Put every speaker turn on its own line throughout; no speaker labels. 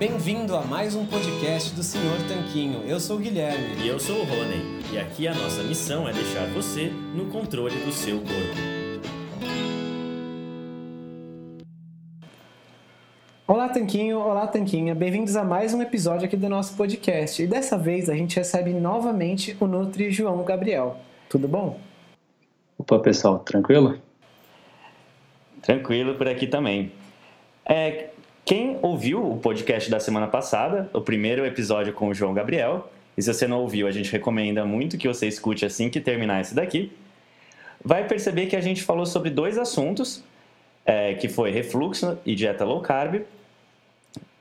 Bem-vindo a mais um podcast do Senhor Tanquinho. Eu sou o Guilherme.
E eu sou o Rony. E aqui a nossa missão é deixar você no controle do seu corpo.
Olá, Tanquinho. Olá, Tanquinha. Bem-vindos a mais um episódio aqui do nosso podcast. E dessa vez a gente recebe novamente o Nutri João Gabriel. Tudo bom?
Opa, pessoal, tranquilo?
Tranquilo por aqui também. É, quem ouviu o podcast da semana passada, o primeiro episódio com o João Gabriel, e se você não ouviu, a gente recomenda muito que você escute assim que terminar esse daqui, vai perceber que a gente falou sobre dois assuntos, é, que foi refluxo e dieta low carb,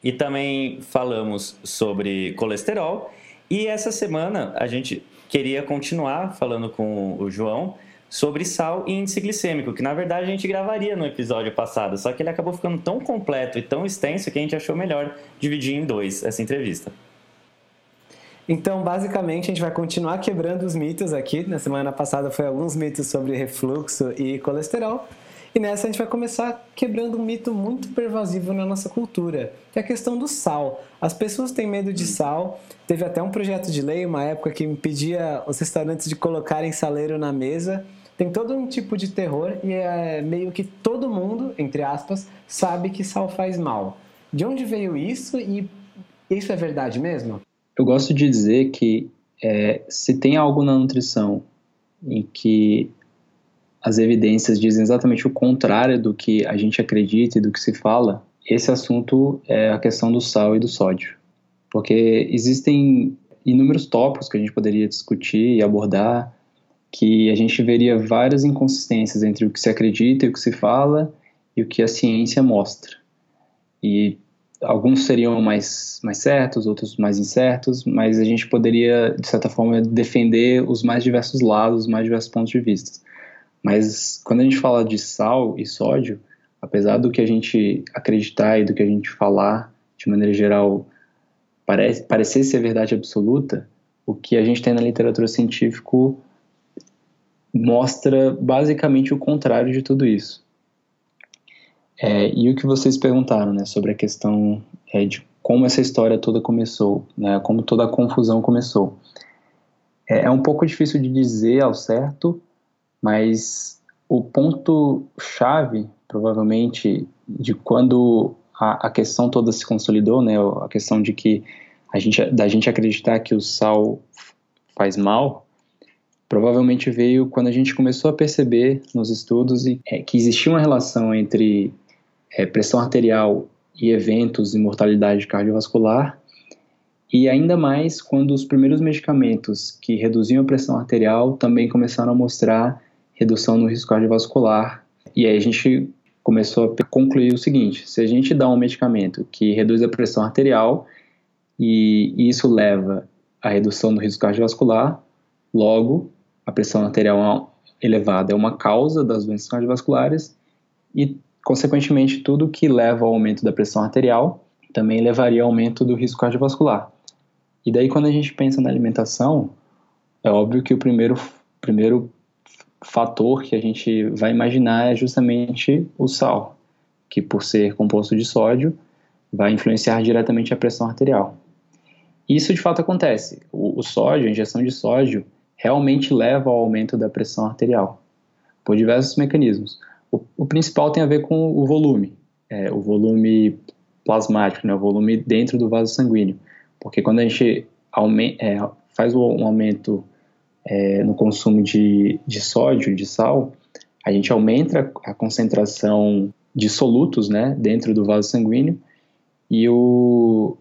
e também falamos sobre colesterol, e essa semana a gente queria continuar falando com o João sobre sal e índice glicêmico, que na verdade a gente gravaria no episódio passado, só que ele acabou ficando tão completo e tão extenso que a gente achou melhor dividir em dois essa entrevista.
Então, basicamente, a gente vai continuar quebrando os mitos aqui. Na semana passada foi alguns mitos sobre refluxo e colesterol. E nessa a gente vai começar quebrando um mito muito pervasivo na nossa cultura, que é a questão do sal. As pessoas têm medo de sal. Teve até um projeto de lei, uma época que impedia os restaurantes de colocarem saleiro na mesa tem todo um tipo de terror e é meio que todo mundo, entre aspas, sabe que sal faz mal. De onde veio isso e isso é verdade mesmo?
Eu gosto de dizer que é, se tem algo na nutrição em que as evidências dizem exatamente o contrário do que a gente acredita e do que se fala, esse assunto é a questão do sal e do sódio. Porque existem inúmeros tópicos que a gente poderia discutir e abordar, que a gente veria várias inconsistências entre o que se acredita e o que se fala e o que a ciência mostra. E alguns seriam mais, mais certos, outros mais incertos, mas a gente poderia, de certa forma, defender os mais diversos lados, os mais diversos pontos de vista. Mas quando a gente fala de sal e sódio, apesar do que a gente acreditar e do que a gente falar, de maneira geral, parece, parecer ser verdade absoluta, o que a gente tem na literatura científica mostra basicamente o contrário de tudo isso. É, e o que vocês perguntaram, né, sobre a questão é, de como essa história toda começou, né, como toda a confusão começou. É, é um pouco difícil de dizer ao certo, mas o ponto chave, provavelmente, de quando a, a questão toda se consolidou, né, a questão de que a gente, da gente acreditar que o sal faz mal, provavelmente veio quando a gente começou a perceber nos estudos é, que existia uma relação entre é, pressão arterial e eventos de mortalidade cardiovascular, e ainda mais quando os primeiros medicamentos que reduziam a pressão arterial também começaram a mostrar redução no risco cardiovascular. E aí a gente começou a concluir o seguinte: se a gente dá um medicamento que reduz a pressão arterial e isso leva à redução do risco cardiovascular, logo a pressão arterial elevada é uma causa das doenças cardiovasculares e, consequentemente, tudo que leva ao aumento da pressão arterial também levaria ao aumento do risco cardiovascular. E daí, quando a gente pensa na alimentação, é óbvio que o primeiro, primeiro fator que a gente vai imaginar é justamente o sal, que por ser composto de sódio, vai influenciar diretamente a pressão arterial. Isso de fato acontece. O, o sódio, a injeção de sódio, realmente leva ao aumento da pressão arterial, por diversos mecanismos. O, o principal tem a ver com o volume, é, o volume plasmático, né, o volume dentro do vaso sanguíneo, porque quando a gente é, faz um aumento é, no consumo de, de sódio, de sal, a gente aumenta a concentração de solutos né, dentro do vaso sanguíneo e, o,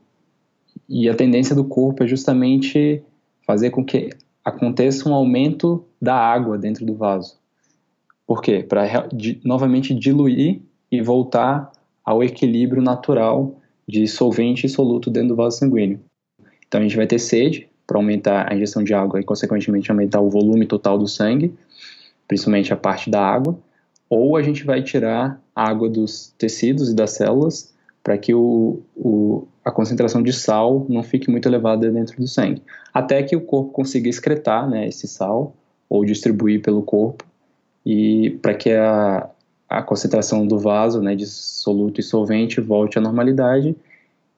e a tendência do corpo é justamente fazer com que aconteça um aumento da água dentro do vaso. Por quê? Para novamente diluir e voltar ao equilíbrio natural de solvente e soluto dentro do vaso sanguíneo. Então a gente vai ter sede para aumentar a injeção de água e, consequentemente, aumentar o volume total do sangue principalmente a parte da água, ou a gente vai tirar água dos tecidos e das células para que o, o, a concentração de sal não fique muito elevada dentro do sangue, até que o corpo consiga excretar né, esse sal ou distribuir pelo corpo e para que a, a concentração do vaso, né, de soluto e solvente, volte à normalidade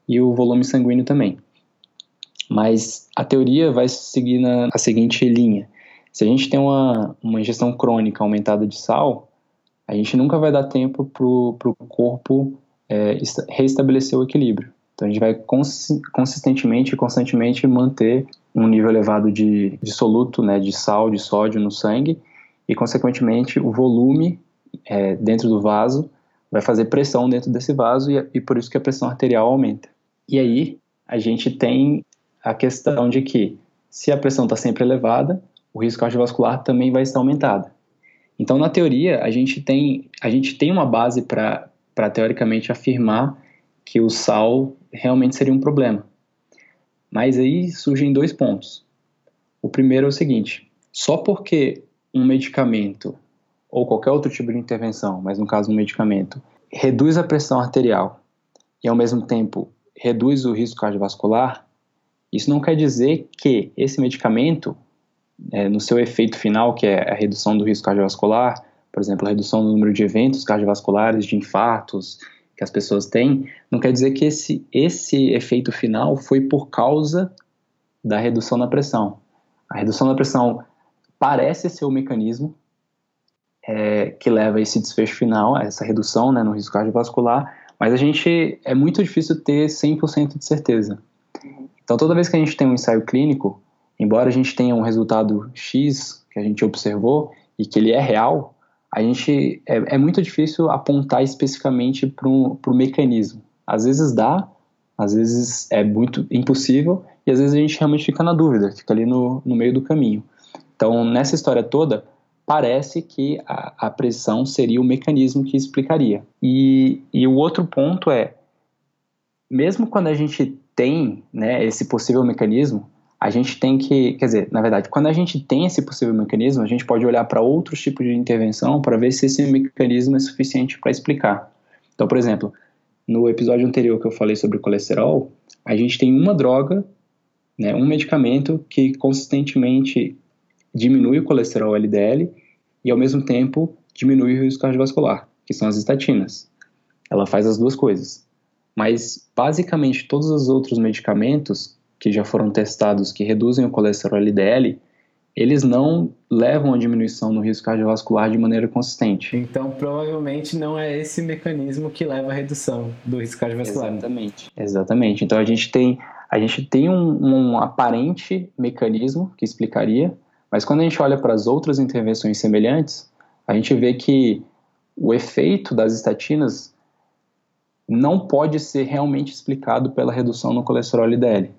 e o volume sanguíneo também. Mas a teoria vai seguir na a seguinte linha: se a gente tem uma, uma ingestão crônica aumentada de sal, a gente nunca vai dar tempo para o corpo é, reestabelecer o equilíbrio. Então a gente vai consistentemente e constantemente manter um nível elevado de, de soluto, né, de sal, de sódio no sangue, e consequentemente o volume é, dentro do vaso vai fazer pressão dentro desse vaso e, e por isso que a pressão arterial aumenta. E aí a gente tem a questão de que se a pressão está sempre elevada, o risco cardiovascular também vai estar aumentado. Então, na teoria, a gente tem, a gente tem uma base para teoricamente afirmar que o sal realmente seria um problema. Mas aí surgem dois pontos. O primeiro é o seguinte: só porque um medicamento ou qualquer outro tipo de intervenção, mas no caso um medicamento, reduz a pressão arterial e ao mesmo tempo reduz o risco cardiovascular, isso não quer dizer que esse medicamento é, no seu efeito final, que é a redução do risco cardiovascular, por exemplo, a redução do número de eventos cardiovasculares, de infartos que as pessoas têm, não quer dizer que esse, esse efeito final foi por causa da redução da pressão. A redução da pressão parece ser o mecanismo é, que leva a esse desfecho final, a essa redução né, no risco cardiovascular, mas a gente é muito difícil ter 100% de certeza. Então, toda vez que a gente tem um ensaio clínico, embora a gente tenha um resultado X que a gente observou e que ele é real, a gente é, é muito difícil apontar especificamente para o mecanismo. Às vezes dá, às vezes é muito impossível e às vezes a gente realmente fica na dúvida, fica ali no, no meio do caminho. Então, nessa história toda, parece que a, a pressão seria o mecanismo que explicaria. E, e o outro ponto é, mesmo quando a gente tem né, esse possível mecanismo, a gente tem que, quer dizer, na verdade, quando a gente tem esse possível mecanismo, a gente pode olhar para outros tipos de intervenção para ver se esse mecanismo é suficiente para explicar. Então, por exemplo, no episódio anterior que eu falei sobre colesterol, a gente tem uma droga, né, um medicamento que consistentemente diminui o colesterol LDL e ao mesmo tempo diminui o risco cardiovascular, que são as estatinas. Ela faz as duas coisas. Mas basicamente todos os outros medicamentos que já foram testados que reduzem o colesterol LDL, eles não levam a diminuição no risco cardiovascular de maneira consistente.
Então, provavelmente não é esse mecanismo que leva à redução do risco cardiovascular.
Exatamente. Exatamente. Então, a gente tem, a gente tem um, um aparente mecanismo que explicaria, mas quando a gente olha para as outras intervenções semelhantes, a gente vê que o efeito das estatinas não pode ser realmente explicado pela redução no colesterol LDL.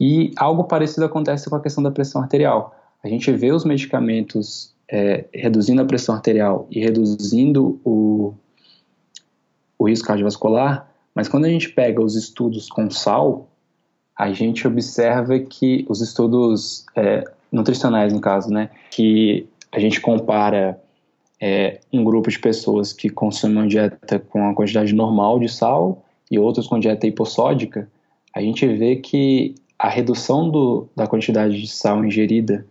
E algo parecido acontece com a questão da pressão arterial. A gente vê os medicamentos é, reduzindo a pressão arterial e reduzindo o, o risco cardiovascular, mas quando a gente pega os estudos com sal, a gente observa que os estudos é, nutricionais, no caso, né, que a gente compara é, um grupo de pessoas que consomem uma dieta com a quantidade normal de sal e outros com dieta hipossódica, a gente vê que a redução do, da quantidade de sal ingerida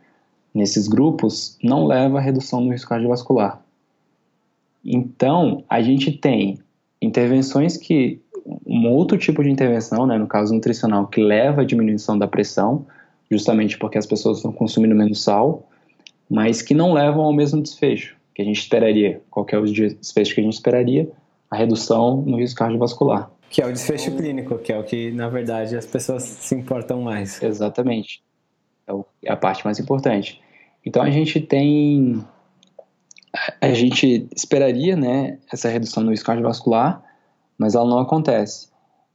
nesses grupos não leva à redução do risco cardiovascular. Então, a gente tem intervenções que, um outro tipo de intervenção, né, no caso nutricional, que leva à diminuição da pressão, justamente porque as pessoas estão consumindo menos sal, mas que não levam ao mesmo desfecho que a gente esperaria. Qual é o desfecho que a gente esperaria? A redução no risco cardiovascular.
Que é o desfecho clínico, que é o que, na verdade, as pessoas se importam mais.
Exatamente. É, é a parte mais importante. Então, a gente tem... A gente esperaria, né, essa redução no risco cardiovascular, mas ela não acontece.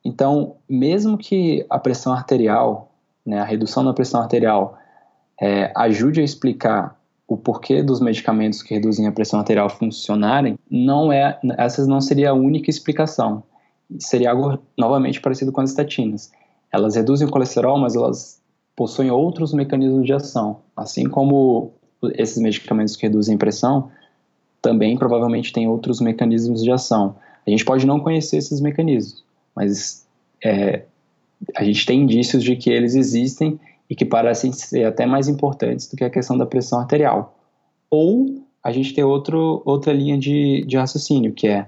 Então, mesmo que a pressão arterial, né, a redução da pressão arterial, é, ajude a explicar o porquê dos medicamentos que reduzem a pressão arterial funcionarem, não é, essa não seria a única explicação. Seria algo novamente parecido com as estatinas. Elas reduzem o colesterol, mas elas possuem outros mecanismos de ação. Assim como esses medicamentos que reduzem pressão, também provavelmente têm outros mecanismos de ação. A gente pode não conhecer esses mecanismos, mas é, a gente tem indícios de que eles existem e que parecem ser até mais importantes do que a questão da pressão arterial. Ou a gente tem outro, outra linha de, de raciocínio, que é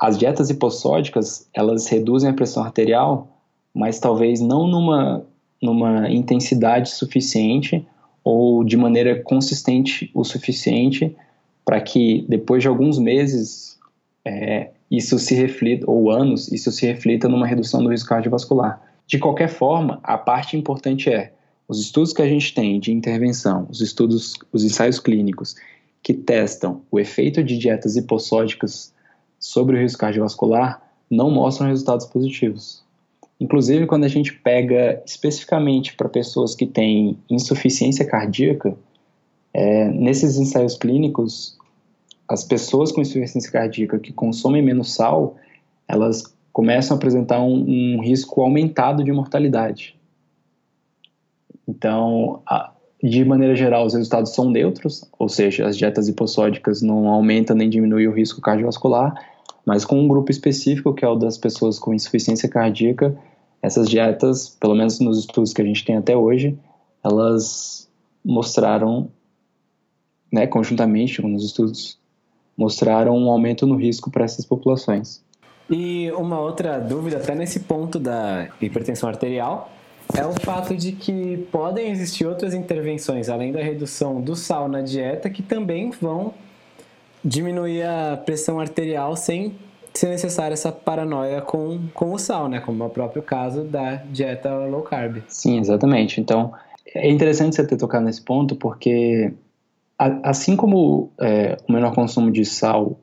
as dietas hipossódicas, elas reduzem a pressão arterial, mas talvez não numa, numa intensidade suficiente ou de maneira consistente o suficiente para que depois de alguns meses é, isso se reflita, ou anos, isso se reflita numa redução do risco cardiovascular. De qualquer forma, a parte importante é os estudos que a gente tem de intervenção, os estudos, os ensaios clínicos que testam o efeito de dietas hipossódicas sobre o risco cardiovascular não mostram resultados positivos. Inclusive, quando a gente pega especificamente para pessoas que têm insuficiência cardíaca, é, nesses ensaios clínicos, as pessoas com insuficiência cardíaca que consomem menos sal, elas começam a apresentar um, um risco aumentado de mortalidade. Então, a, de maneira geral, os resultados são neutros, ou seja, as dietas hipossódicas não aumentam nem diminuem o risco cardiovascular, mas com um grupo específico, que é o das pessoas com insuficiência cardíaca, essas dietas, pelo menos nos estudos que a gente tem até hoje, elas mostraram, né, conjuntamente os estudos, mostraram um aumento no risco para essas populações.
E uma outra dúvida, até nesse ponto da hipertensão arterial, é o fato de que podem existir outras intervenções, além da redução do sal na dieta, que também vão diminuir a pressão arterial sem ser necessária essa paranoia com, com o sal, né? Como é o próprio caso da dieta low carb.
Sim, exatamente. Então, é interessante você ter tocado nesse ponto, porque assim como é, o menor consumo de sal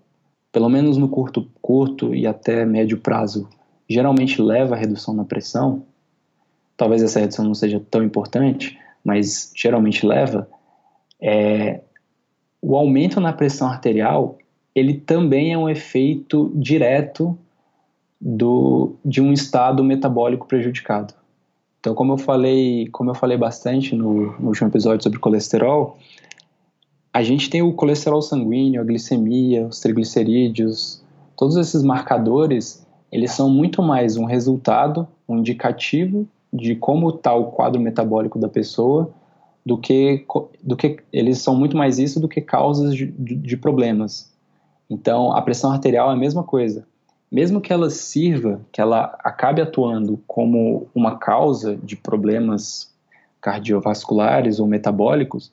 pelo menos no curto, curto e até médio prazo, geralmente leva à redução na pressão, talvez essa redução não seja tão importante, mas geralmente leva, é, o aumento na pressão arterial, ele também é um efeito direto do, de um estado metabólico prejudicado. Então, como eu falei, como eu falei bastante no, no último episódio sobre colesterol, a gente tem o colesterol sanguíneo, a glicemia, os triglicerídeos, todos esses marcadores, eles são muito mais um resultado, um indicativo de como está o quadro metabólico da pessoa, do que, do que eles são muito mais isso do que causas de, de, de problemas. Então, a pressão arterial é a mesma coisa. Mesmo que ela sirva, que ela acabe atuando como uma causa de problemas cardiovasculares ou metabólicos,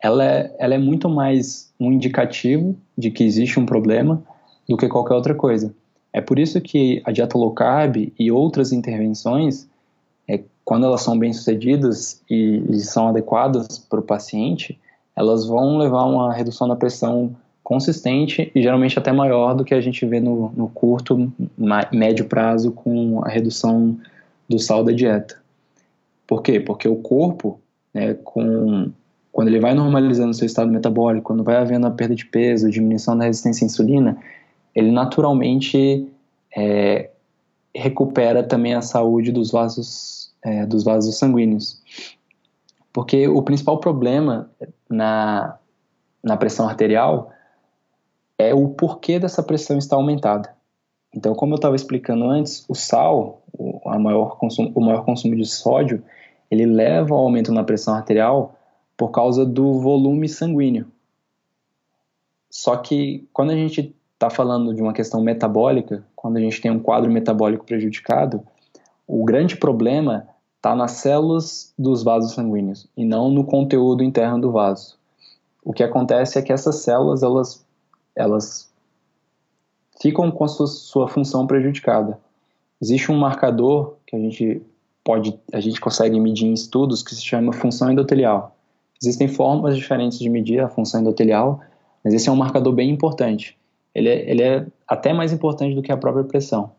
ela é, ela é muito mais um indicativo de que existe um problema do que qualquer outra coisa. É por isso que a dieta low carb e outras intervenções, quando elas são bem sucedidas e, e são adequadas para o paciente, elas vão levar uma redução da pressão consistente e geralmente até maior do que a gente vê no, no curto, médio prazo com a redução do sal da dieta. Por quê? Porque o corpo, né, com quando ele vai normalizando seu estado metabólico, quando vai havendo a perda de peso, diminuição da resistência à insulina, ele naturalmente é, recupera também a saúde dos vasos, é, dos vasos sanguíneos. Porque o principal problema na, na pressão arterial é o porquê dessa pressão estar aumentada. Então, como eu estava explicando antes, o sal, o, maior consumo, o maior consumo de sódio, ele leva ao aumento na pressão arterial por causa do volume sanguíneo. Só que quando a gente está falando de uma questão metabólica, quando a gente tem um quadro metabólico prejudicado, o grande problema está nas células dos vasos sanguíneos e não no conteúdo interno do vaso. O que acontece é que essas células elas, elas ficam com a sua, sua função prejudicada. Existe um marcador que a gente pode, a gente consegue medir em estudos que se chama função endotelial. Existem formas diferentes de medir a função endotelial, mas esse é um marcador bem importante. Ele é, ele é até mais importante do que a própria pressão,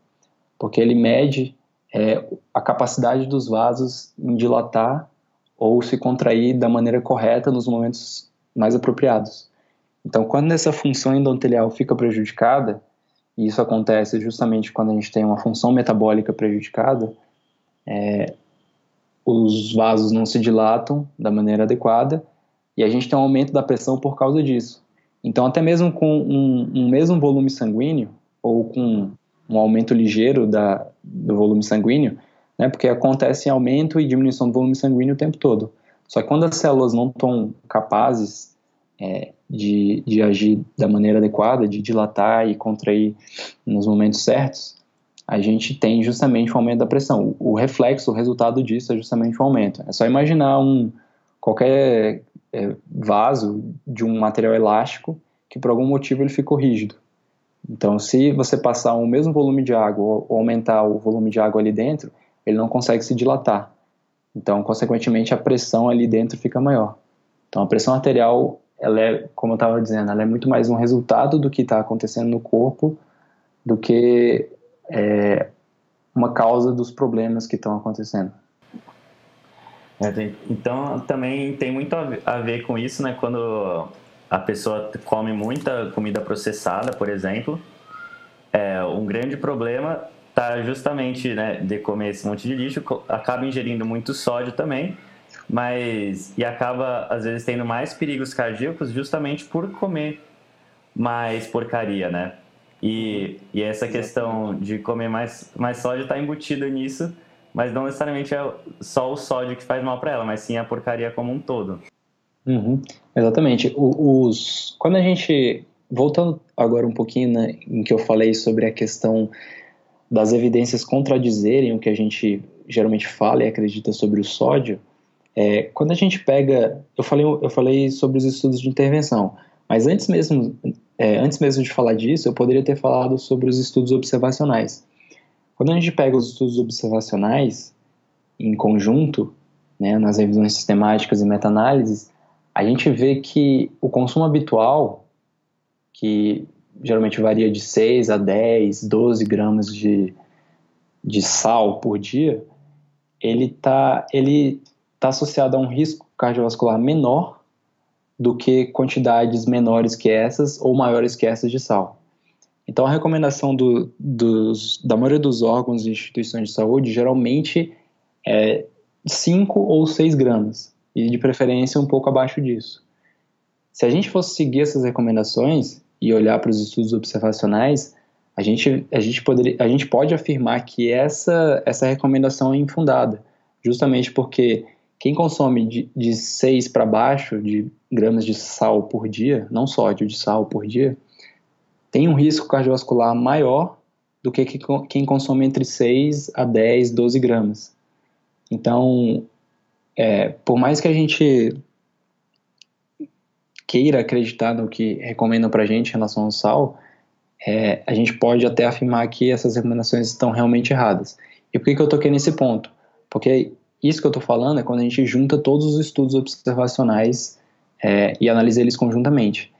porque ele mede é, a capacidade dos vasos em dilatar ou se contrair da maneira correta nos momentos mais apropriados. Então, quando essa função endotelial fica prejudicada, e isso acontece justamente quando a gente tem uma função metabólica prejudicada, é, os vasos não se dilatam da maneira adequada e a gente tem um aumento da pressão por causa disso. Então, até mesmo com um, um mesmo volume sanguíneo, ou com um aumento ligeiro da, do volume sanguíneo, né, porque acontece aumento e diminuição do volume sanguíneo o tempo todo. Só que quando as células não estão capazes é, de, de agir da maneira adequada, de dilatar e contrair nos momentos certos, a gente tem justamente um aumento da pressão. O, reflexo, o resultado disso é justamente um aumento. É só imaginar um qualquer é, vaso de um material elástico que por algum motivo ele ficou rígido. Então, se você passar o mesmo volume de água ou aumentar o volume de água ali dentro, ele não consegue se dilatar. Então, consequentemente, a pressão ali dentro fica maior. Então, a pressão arterial, ela é, como eu estava dizendo, ela é muito mais um resultado do que está acontecendo no corpo do que é, uma causa dos problemas que estão acontecendo.
É, então também tem muito a ver com isso, né? Quando a pessoa come muita comida processada, por exemplo, é, um grande problema está justamente né, de comer esse monte de lixo, acaba ingerindo muito sódio também, mas e acaba às vezes tendo mais perigos cardíacos justamente por comer mais porcaria, né? E, e essa questão de comer mais, mais sódio está embutida nisso, mas não necessariamente é só o sódio que faz mal para ela, mas sim a porcaria como um todo.
Uhum, exatamente. O, os, quando a gente. Voltando agora um pouquinho né, em que eu falei sobre a questão das evidências contradizerem o que a gente geralmente fala e acredita sobre o sódio, é, quando a gente pega. Eu falei, eu falei sobre os estudos de intervenção, mas antes mesmo é, antes mesmo de falar disso, eu poderia ter falado sobre os estudos observacionais. Quando a gente pega os estudos observacionais em conjunto, né, nas revisões sistemáticas e meta-análises, a gente vê que o consumo habitual, que geralmente varia de 6 a 10, 12 gramas de, de sal por dia, ele está ele tá associado a um risco cardiovascular menor do que quantidades menores que essas ou maiores que essas de sal. Então, a recomendação do, dos, da maioria dos órgãos e instituições de saúde geralmente é 5 ou 6 gramas, e de preferência um pouco abaixo disso. Se a gente fosse seguir essas recomendações e olhar para os estudos observacionais, a gente, a gente, poderia, a gente pode afirmar que essa, essa recomendação é infundada, justamente porque quem consome de, de 6 para baixo de gramas de sal por dia, não sódio, de sal por dia, tem um risco cardiovascular maior do que quem consome entre 6 a 10, 12 gramas. Então, é, por mais que a gente queira acreditar no que recomendam para a gente em relação ao sal, é, a gente pode até afirmar que essas recomendações estão realmente erradas. E por que, que eu toquei nesse ponto? Porque isso que eu estou falando é quando a gente junta todos os estudos observacionais é, e analisa eles conjuntamente.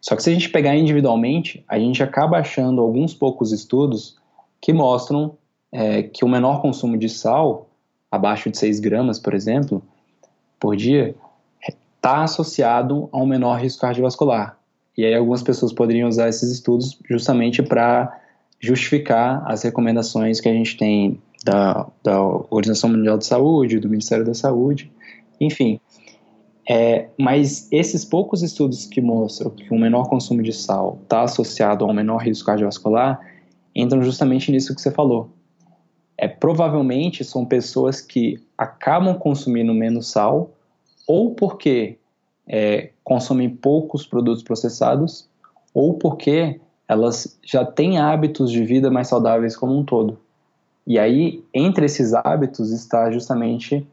Só que se a gente pegar individualmente, a gente acaba achando alguns poucos estudos que mostram é, que o menor consumo de sal, abaixo de 6 gramas, por exemplo, por dia, está associado a um menor risco cardiovascular. E aí algumas pessoas poderiam usar esses estudos justamente para justificar as recomendações que a gente tem da, da Organização Mundial de Saúde, do Ministério da Saúde, enfim. É, mas esses poucos estudos que mostram que um menor consumo de sal está associado a um menor risco cardiovascular entram justamente nisso que você falou. É, provavelmente são pessoas que acabam consumindo menos sal ou porque é, consomem poucos produtos processados ou porque elas já têm hábitos de vida mais saudáveis como um todo. E aí, entre esses hábitos está justamente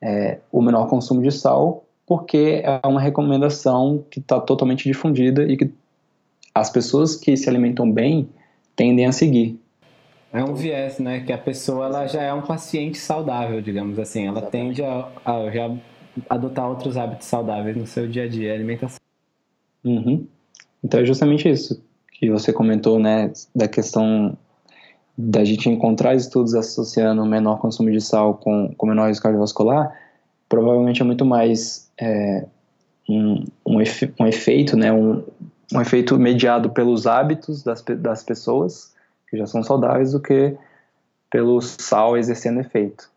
é, o menor consumo de sal, porque é uma recomendação que está totalmente difundida e que as pessoas que se alimentam bem tendem a seguir.
É um viés, né? Que a pessoa ela já é um paciente saudável, digamos assim. Ela tende a, a já adotar outros hábitos saudáveis no seu dia a dia, alimentação.
Uhum. Então é justamente isso que você comentou, né? Da questão da gente encontrar estudos associando menor consumo de sal com, com menor risco cardiovascular, provavelmente é muito mais é, um, um, efe, um, efeito, né? Um, um efeito mediado pelos hábitos das, das pessoas que já são saudáveis do que pelo sal exercendo efeito.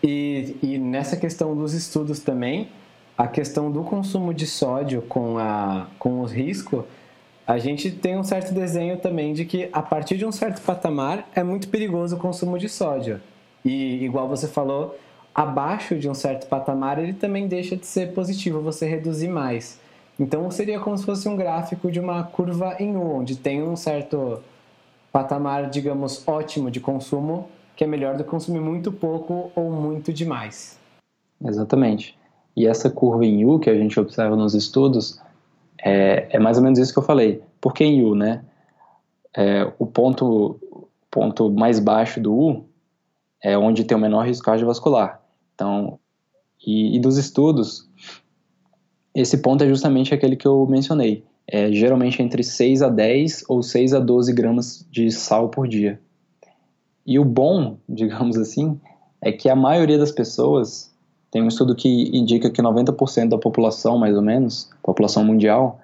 E, e nessa questão dos estudos também, a questão do consumo de sódio com, a, com o risco, a gente tem um certo desenho também de que a partir de um certo patamar é muito perigoso o consumo de sódio. E igual você falou, abaixo de um certo patamar ele também deixa de ser positivo você reduzir mais. Então seria como se fosse um gráfico de uma curva em U, onde tem um certo patamar, digamos, ótimo de consumo, que é melhor do que consumir muito pouco ou muito demais.
Exatamente. E essa curva em U que a gente observa nos estudos é, é mais ou menos isso que eu falei. Por que em U, né? É, o ponto, ponto mais baixo do U é onde tem o menor risco cardiovascular. Então, e, e dos estudos, esse ponto é justamente aquele que eu mencionei. É geralmente entre 6 a 10 ou 6 a 12 gramas de sal por dia. E o bom, digamos assim, é que a maioria das pessoas, tem um estudo que indica que 90% da população, mais ou menos, população mundial,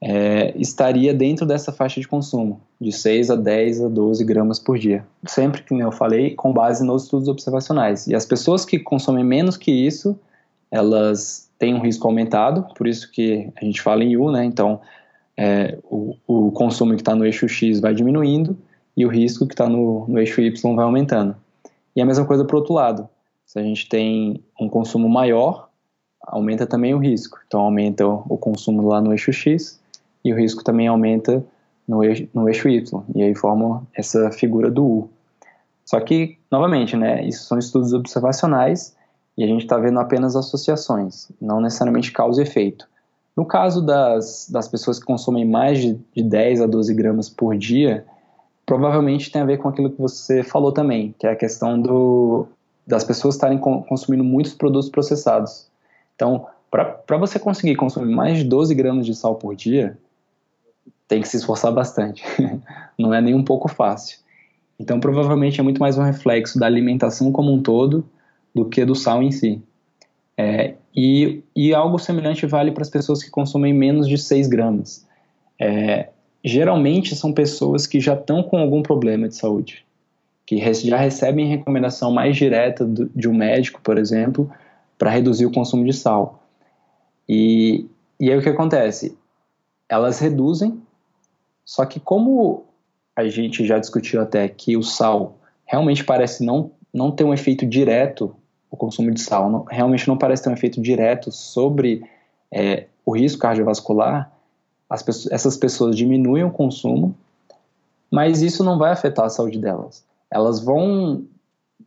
é, estaria dentro dessa faixa de consumo, de 6 a 10 a 12 gramas por dia. Sempre que eu falei, com base nos estudos observacionais. E as pessoas que consomem menos que isso, elas têm um risco aumentado, por isso que a gente fala em U, né? Então, é, o, o, consumo que está no eixo X vai diminuindo e o risco que está no, no eixo Y vai aumentando. E a mesma coisa para o outro lado. Se a gente tem um consumo maior, aumenta também o risco. Então, aumenta o consumo lá no eixo X e o risco também aumenta no eixo, no eixo Y. E aí forma essa figura do U. Só que, novamente, né, isso são estudos observacionais e a gente está vendo apenas associações, não necessariamente causa e efeito. No caso das, das pessoas que consomem mais de, de 10 a 12 gramas por dia, provavelmente tem a ver com aquilo que você falou também, que é a questão do, das pessoas estarem consumindo muitos produtos processados. Então, para você conseguir consumir mais de 12 gramas de sal por dia, tem que se esforçar bastante. Não é nem um pouco fácil. Então, provavelmente é muito mais um reflexo da alimentação como um todo do que do sal em si. É, e, e, algo semelhante vale para as pessoas que consomem menos de 6 gramas. É, geralmente são pessoas que já estão com algum problema de saúde, que já recebem recomendação mais direta do, de um médico, por exemplo, para reduzir o consumo de sal. E, e aí o que acontece? Elas reduzem, só que como a gente já discutiu até que o sal realmente parece não, não ter um efeito direto o consumo de sal não, realmente não parece ter um efeito direto sobre é, o risco cardiovascular, pessoas, essas pessoas diminuem o consumo, mas isso não vai afetar a saúde delas. Elas vão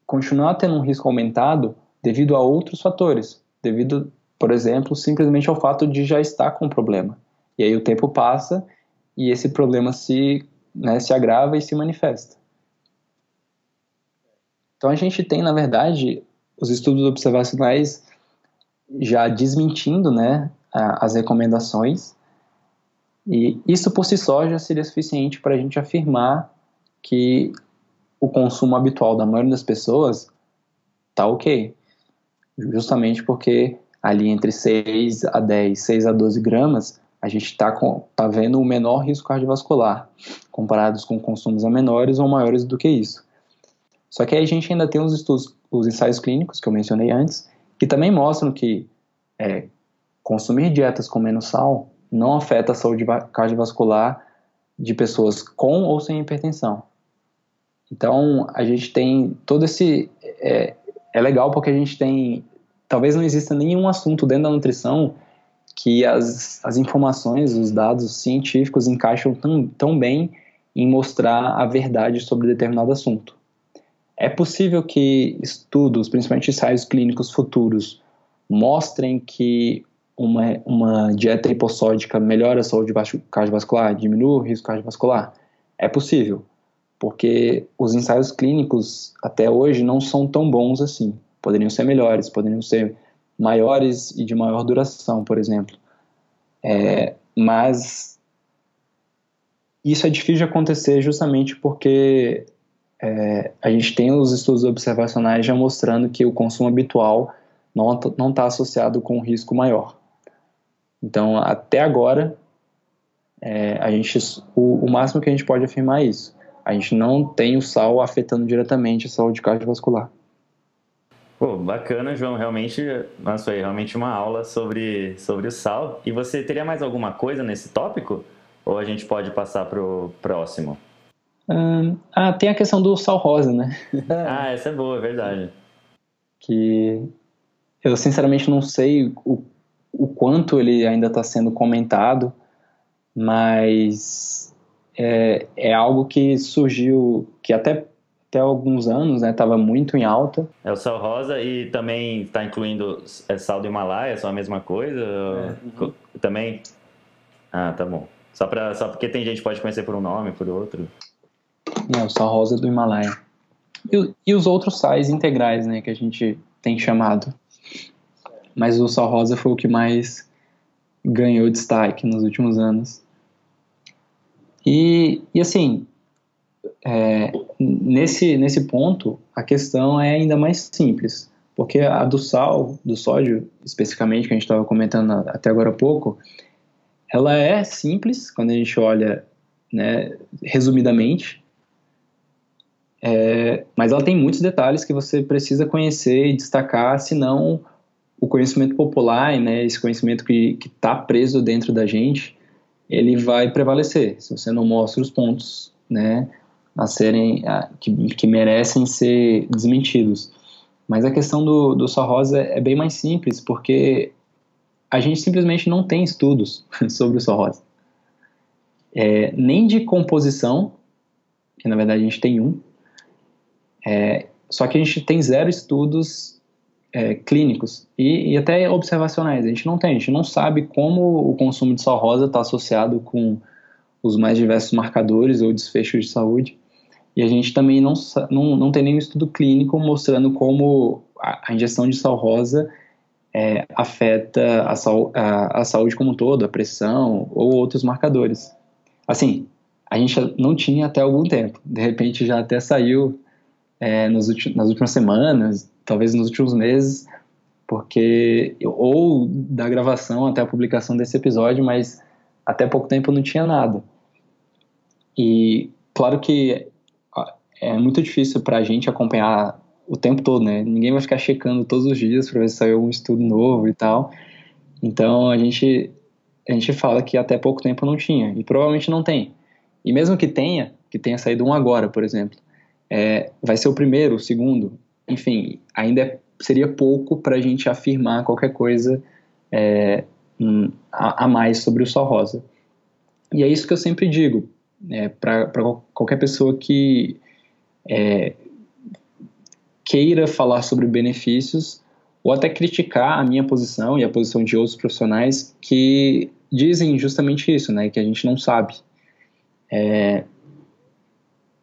continuar tendo um risco aumentado devido a outros fatores, devido, por exemplo, simplesmente ao fato de já estar com um problema. E aí o tempo passa e esse problema se, né, se agrava e se manifesta. Então a gente tem, na verdade, os estudos observacionais já desmentindo né, as recomendações, e isso por si só já seria suficiente para a gente afirmar que o consumo habitual da maioria das pessoas está ok. Justamente porque ali entre 6 a 10, 6 a 12 gramas, a gente está tá vendo o menor risco cardiovascular, comparados com consumos a menores ou maiores do que isso. Só que a gente ainda tem os estudos os ensaios clínicos que eu mencionei antes, que também mostram que é, consumir dietas com menos sal não afeta a saúde cardiovascular de pessoas com ou sem hipertensão. Então, a gente tem todo esse. É, é legal porque a gente tem. Talvez não exista nenhum assunto dentro da nutrição que as, as informações, os dados científicos encaixam tão, tão bem em mostrar a verdade sobre determinado assunto. É possível que estudos, principalmente ensaios clínicos futuros, mostrem que uma, uma dieta hipossódica melhora a saúde cardiovascular, diminui o risco cardiovascular? É possível, porque os ensaios clínicos até hoje não são tão bons assim. Poderiam ser melhores, poderiam ser maiores e de maior duração, por exemplo. É, mas isso é difícil de acontecer justamente porque é, a gente tem os estudos observacionais já mostrando que o consumo habitual não está associado com um risco maior. Então, até agora, é, a gente, o, o, máximo que a gente pode afirmar é isso. A gente não tem o sal afetando diretamente a saúde cardiovascular.
Pô, bacana, João. Realmente, nossa, realmente uma aula sobre, sobre o sal. E você teria mais alguma coisa nesse tópico? Ou a gente pode passar para o próximo?
Hum, ah, tem a questão do sal rosa, né?
ah, essa é boa, é verdade.
Que eu sinceramente não sei o, o quanto ele ainda está sendo comentado, mas é, é algo que surgiu, que até até alguns anos, né, estava muito em alta.
É o sal rosa e também está incluindo é sal do Himalaia, só a mesma coisa? É, uhum. Também? Ah, tá bom. Só, pra, só porque tem gente que pode conhecer por um nome, por outro.
É, o sal rosa do Himalaia. E, e os outros sais integrais, né, que a gente tem chamado mas o Sal Rosa foi o que mais ganhou destaque nos últimos anos. E, e assim, é, nesse, nesse ponto, a questão é ainda mais simples, porque a do sal, do sódio, especificamente, que a gente estava comentando até agora há pouco, ela é simples quando a gente olha né, resumidamente, é, mas ela tem muitos detalhes que você precisa conhecer e destacar, senão o conhecimento popular, né, esse conhecimento que está preso dentro da gente, ele vai prevalecer se você não mostra os pontos, né, a serem a, que, que merecem ser desmentidos. Mas a questão do, do rosa é bem mais simples, porque a gente simplesmente não tem estudos sobre o sal rosa. É, nem de composição, que na verdade a gente tem um, é, só que a gente tem zero estudos é, clínicos e, e, até observacionais. A gente não tem, a gente não sabe como o consumo de sal rosa está associado com os mais diversos marcadores ou desfechos de saúde. E a gente também não, não, não tem nenhum estudo clínico mostrando como a, a ingestão de sal rosa é, afeta a, sal, a, a, saúde como um todo, a pressão ou outros marcadores. Assim, a gente não tinha até algum tempo. De repente já até saiu é, nos, nas últimas semanas, talvez nos últimos meses, porque ou da gravação até a publicação desse episódio, mas até pouco tempo não tinha nada. E claro que é muito difícil para a gente acompanhar o tempo todo, né? Ninguém vai ficar checando todos os dias para ver se saiu algum estudo novo e tal. Então a gente a gente fala que até pouco tempo não tinha e provavelmente não tem. E mesmo que tenha, que tenha saído um agora, por exemplo, é, vai ser o primeiro, o segundo, enfim, ainda é, seria pouco para a gente afirmar qualquer coisa é, hum, a, a, mais sobre o Sol Rosa. E é isso que eu sempre digo é, para qualquer pessoa que é, queira falar sobre benefícios ou até criticar a minha posição e a posição de outros profissionais que dizem justamente isso, né, que a gente não sabe. É,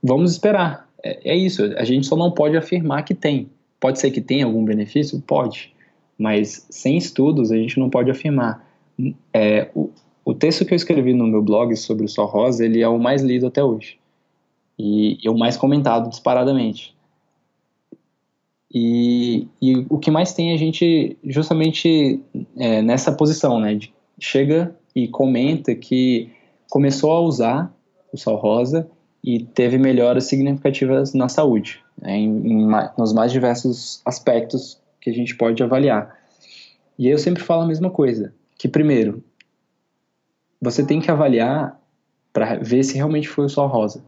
vamos esperar, é, é isso, a gente só não pode afirmar que tem. Pode ser que tenha algum benefício? Pode. Mas sem estudos a gente não pode afirmar. É, o, o texto que eu escrevi no meu blog sobre o sol rosa, ele é o mais lido até hoje. E, e o mais comentado disparadamente. E, e, o que mais tem a gente justamente é, nessa posição, né? De, chega e comenta que começou a usar o sal rosa e teve melhoras significativas na saúde, né, em, em, nos mais diversos aspectos que a gente pode avaliar. E eu sempre falo a mesma coisa, que primeiro, você tem que avaliar para ver se realmente foi o sol rosa.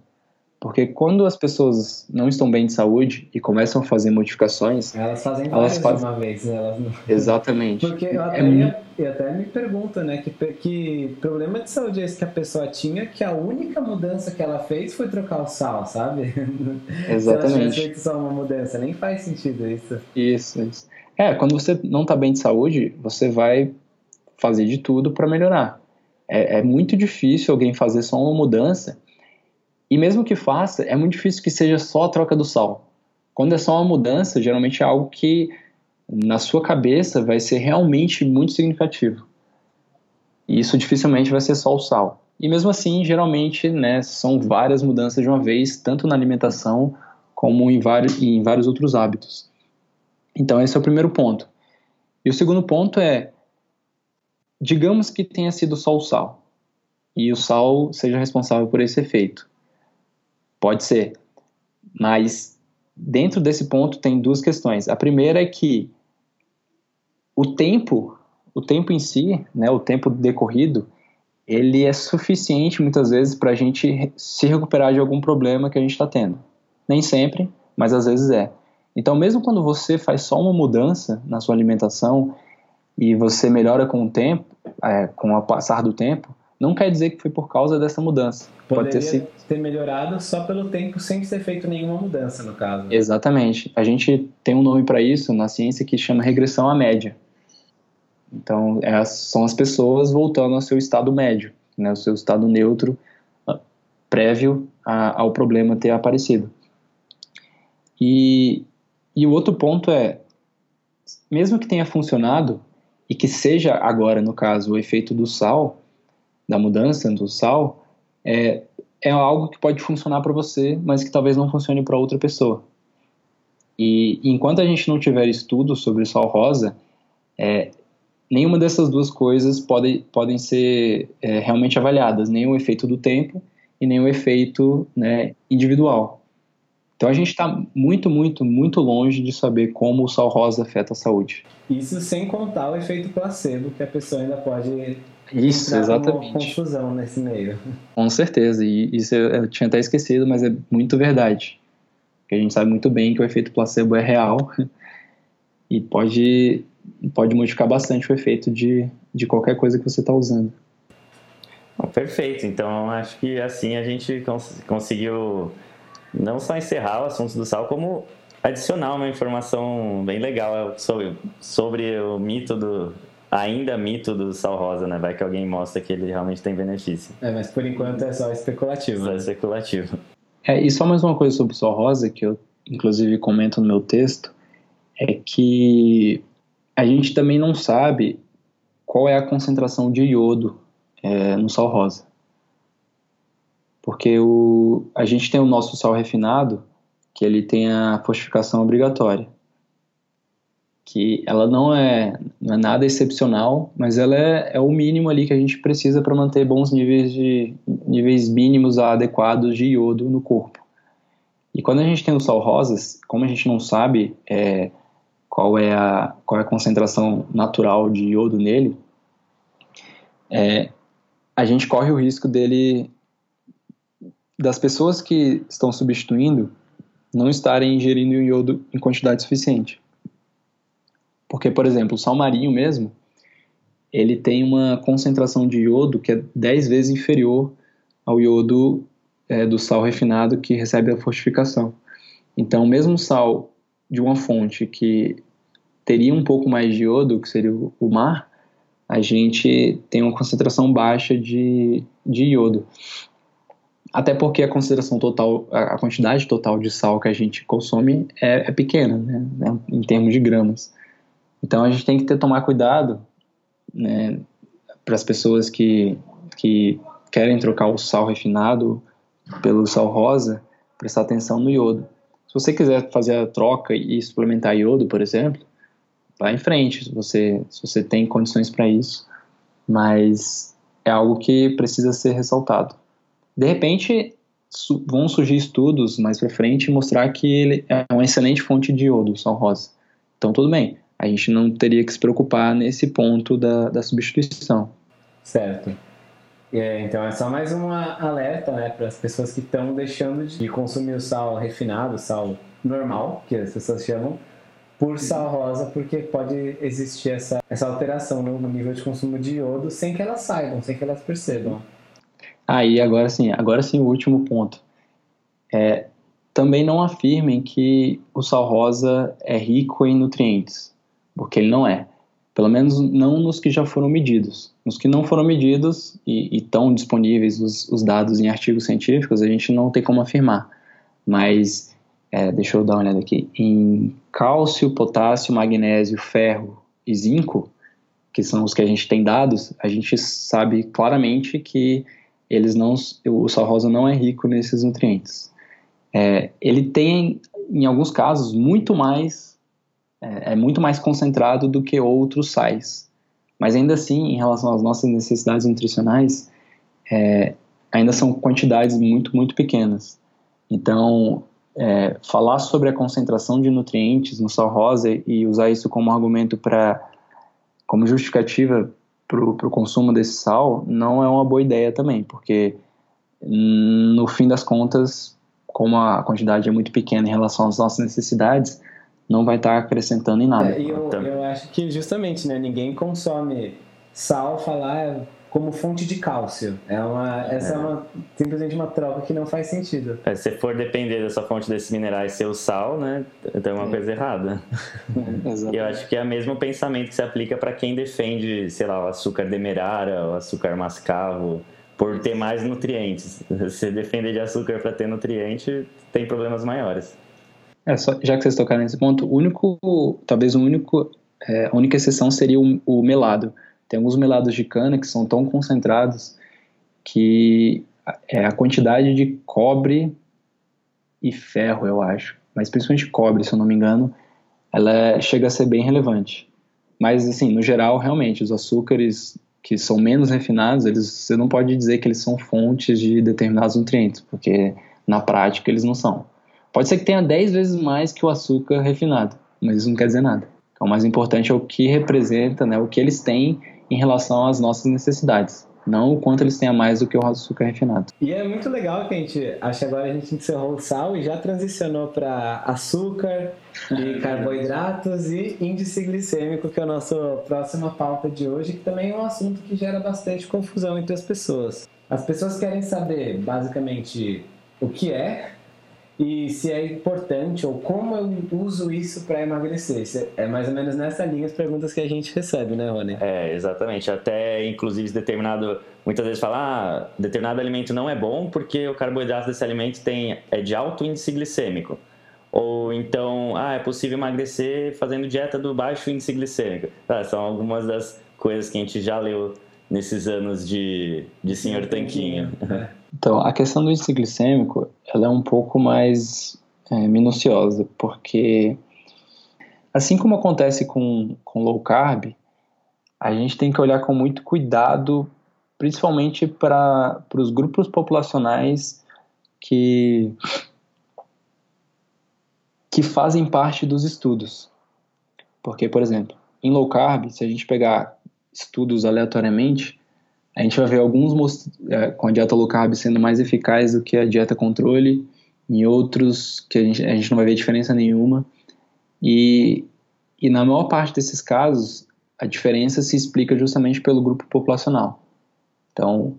Porque quando as pessoas não estão bem de saúde e começam a fazer modificações.
Elas fazem elas fazem... de uma vez, né? Elas não...
Exatamente.
Porque eu até, é ia, eu até me pergunto, né? Que, que problema de saúde é esse que a pessoa tinha que a única mudança que ela fez foi trocar o sal, sabe?
Exatamente. Se ela
feito só uma mudança, nem faz sentido isso.
Isso, isso. É, quando você não está bem de saúde, você vai fazer de tudo para melhorar. É, é muito difícil alguém fazer só uma mudança e mesmo que faça, é muito difícil que seja só a troca do sal. Quando é só uma mudança, geralmente é algo que na sua cabeça vai ser realmente muito significativo. E isso dificilmente vai ser só o sal. E mesmo assim, geralmente, né, são várias mudanças de uma vez, tanto na alimentação como em vários, em vários outros hábitos. Então, esse é o primeiro ponto. E o segundo ponto é: digamos que tenha sido só o sal, e o sal seja responsável por esse efeito. Pode ser. Mas dentro desse ponto tem duas questões. A primeira é que o tempo, o tempo em si, né, o tempo decorrido, ele é suficiente muitas vezes para a gente se recuperar de algum problema que a gente está tendo. Nem sempre, mas às vezes é. Então, mesmo quando você faz só uma mudança na sua alimentação e você melhora com o tempo, é, com o passar do tempo, não quer dizer que foi por causa dessa mudança.
Poderia Pode ter, sido... ter melhorado só pelo tempo sem ter feito nenhuma mudança, no caso.
Exatamente. A gente tem um nome para isso na ciência que chama regressão à média. Então, é, são as pessoas voltando ao seu estado médio, né, ao seu estado neutro, ah, prévio a, ao problema ter aparecido. E, e o outro ponto é, mesmo que tenha funcionado, e que seja agora, no caso, o efeito do sal, da mudança do sal é, é algo que pode funcionar para você, mas que talvez não funcione para outra pessoa. E, enquanto a gente não tiver estudo sobre sal rosa, é, nenhuma dessas duas coisas pode, podem ser é, realmente avaliadas, nem o efeito do tempo e nem o efeito né, individual. Então a gente está muito, muito, muito longe de saber como o sal rosa afeta a saúde.
Isso sem contar o efeito placebo, que a pessoa ainda pode
isso, exatamente.
Uma confusão nesse meio.
Com certeza, e isso eu, tinha até esquecido, mas é muito verdade. Porque a gente sabe muito bem que o efeito placebo é real e pode, pode modificar bastante o efeito de, de qualquer coisa que você está usando.
Perfeito, então acho que assim a gente cons conseguiu não só encerrar o assunto do sal, como adicionar uma informação bem legal sobre, sobre o mito do, ainda mito do sal rosa, né? Vai que alguém mostra que ele realmente tem benefício.
É, mas por enquanto é só especulativo.
Só especulativo.
É, e só mais uma coisa sobre o sal rosa, que eu inclusive comento no meu texto, é que a gente também não sabe qual é a concentração de iodo é, no sal rosa. Porque o, a gente tem o nosso sal refinado, que ele tem a fortificação obrigatória que ela não é, não é nada excepcional, mas ela é, é o mínimo ali que a gente precisa para manter bons níveis de níveis mínimos adequados de iodo no corpo. E quando a gente tem o sal rosas, como a gente não sabe é, qual é a qual é a concentração natural de iodo nele, é, a gente corre o risco dele das pessoas que estão substituindo não estarem ingerindo iodo em quantidade suficiente. Porque, por exemplo, o sal marinho mesmo, ele tem uma concentração de iodo que é 10 vezes inferior ao iodo é, do sal refinado que recebe a fortificação. Então, mesmo sal de uma fonte que teria um pouco mais de iodo, que seria o mar, a gente tem uma concentração baixa de, de iodo. Até porque a concentração total, a quantidade total de sal que a gente consome é, é pequena, né, em termos de gramas. Então a gente tem que ter, tomar cuidado né, para as pessoas que, que querem trocar o sal refinado pelo sal rosa, prestar atenção no iodo. Se você quiser fazer a troca e suplementar iodo, por exemplo, vá em frente, se você, se você tem condições para isso, mas é algo que precisa ser ressaltado. De repente, su vão surgir estudos mais para frente e mostrar que ele é uma excelente fonte de iodo, o sal rosa. Então, tudo bem a gente não teria que se preocupar nesse ponto da, da substituição.
Certo. É, então é só mais um alerta né, para as pessoas que estão deixando de consumir o sal refinado, sal normal, que as pessoas chamam, por sal rosa, porque pode existir essa, essa alteração no nível de consumo de iodo sem que elas saibam, sem que elas percebam.
Aí, ah, agora sim, agora sim o último ponto. É, também não afirmem que o sal rosa é rico em nutrientes, porque ele não é. Pelo menos não nos que já foram medidos. Nos que não foram medidos e estão disponíveis os, os, dados em artigos científicos, a gente não tem como afirmar. Mas, é, deixa eu dar uma olhada aqui. Em cálcio, potássio, magnésio, ferro e zinco, que são os que a gente tem dados, a gente sabe claramente que eles não, o sal rosa não é rico nesses nutrientes. É, ele tem, em alguns casos, muito mais é, é, muito mais concentrado do que outros sais. Mas ainda assim, em relação às nossas necessidades nutricionais, é, ainda são quantidades muito, muito pequenas. Então, é, falar sobre a concentração de nutrientes no sal rosa e usar isso como argumento para, como justificativa para o consumo desse sal, não é uma boa ideia também, porque no fim das contas, como a quantidade é muito pequena em relação às nossas necessidades, não vai estar tá acrescentando em nada.
É, eu, então. eu acho que justamente, né, ninguém consome sal falar como fonte de cálcio. É uma, essa é. é uma, simplesmente uma troca que não faz sentido.
É, se for depender dessa fonte desses minerais ser o sal, né, tem uma é. coisa errada. e eu acho que é o mesmo pensamento que se aplica para quem defende, sei lá, o açúcar demerara, o açúcar mascavo, por ter mais nutrientes. Se defender de açúcar para ter nutriente, tem problemas maiores.
É, só, já que vocês tocaram nesse ponto, o único, talvez o único, é, a única exceção seria o, o, melado. Tem alguns melados de cana que são tão concentrados que é, a quantidade de cobre e ferro, eu acho, mas principalmente cobre, se eu não me engano, ela é, chega a ser bem relevante. Mas, assim, no geral, realmente, os açúcares que são menos refinados, eles, você não pode dizer que eles são fontes de determinados nutrientes, porque na prática eles não são. Pode ser que tenha 10 vezes mais que o açúcar refinado, mas isso não quer dizer nada. Então, o mais importante é o que representa, né, o que eles têm em relação às nossas necessidades, não o quanto eles têm a mais do que o açúcar refinado.
E é muito legal que a gente, acho que agora a gente encerrou o sal e já transicionou para açúcar e carboidratos e índice glicêmico, que é a nossa próxima pauta de hoje, que também é um assunto que gera bastante confusão entre as pessoas. As pessoas querem saber, basicamente, o que é e se é importante ou como eu uso isso para emagrecer. É mais ou menos nessa linha as perguntas que a gente recebe, né, Rony?
É, exatamente. Até, inclusive, determinado. Muitas vezes fala, ah, determinado alimento não é bom porque o carboidrato desse alimento tem, é de alto índice glicêmico. Ou então, ah, é possível emagrecer fazendo dieta do baixo índice glicêmico. Ah, são algumas das coisas que a gente já leu nesses anos de, de Senhor Tanquinho. É.
Então, a questão do índice glicêmico, ela é um pouco mais é, minuciosa, porque assim como acontece com, com low carb, a gente tem que olhar com muito cuidado, principalmente para os grupos populacionais que, que fazem parte dos estudos. Porque, por exemplo, em low carb, se a gente pegar estudos aleatoriamente, a gente vai ver alguns é, com a dieta low carb sendo mais eficaz do que a dieta controle, em outros que a gente, a gente não vai ver diferença nenhuma. E, e na maior parte desses casos, a diferença se explica justamente pelo grupo populacional. Então,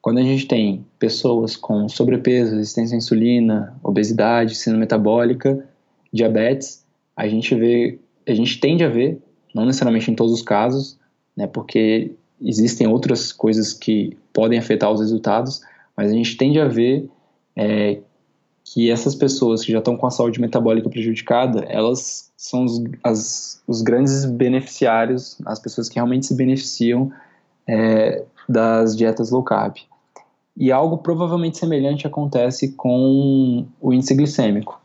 quando a gente tem pessoas com sobrepeso, resistência à insulina, obesidade, síndrome metabólica, diabetes, a gente vê, a gente tende a ver, não necessariamente em todos os casos, né, porque existem outras coisas que podem afetar os resultados, mas a gente tende a ver é, que essas pessoas que já estão com a saúde metabólica prejudicada, elas são os, as, os grandes beneficiários, as pessoas que realmente se beneficiam é, das dietas low carb. E algo provavelmente semelhante acontece com o índice glicêmico.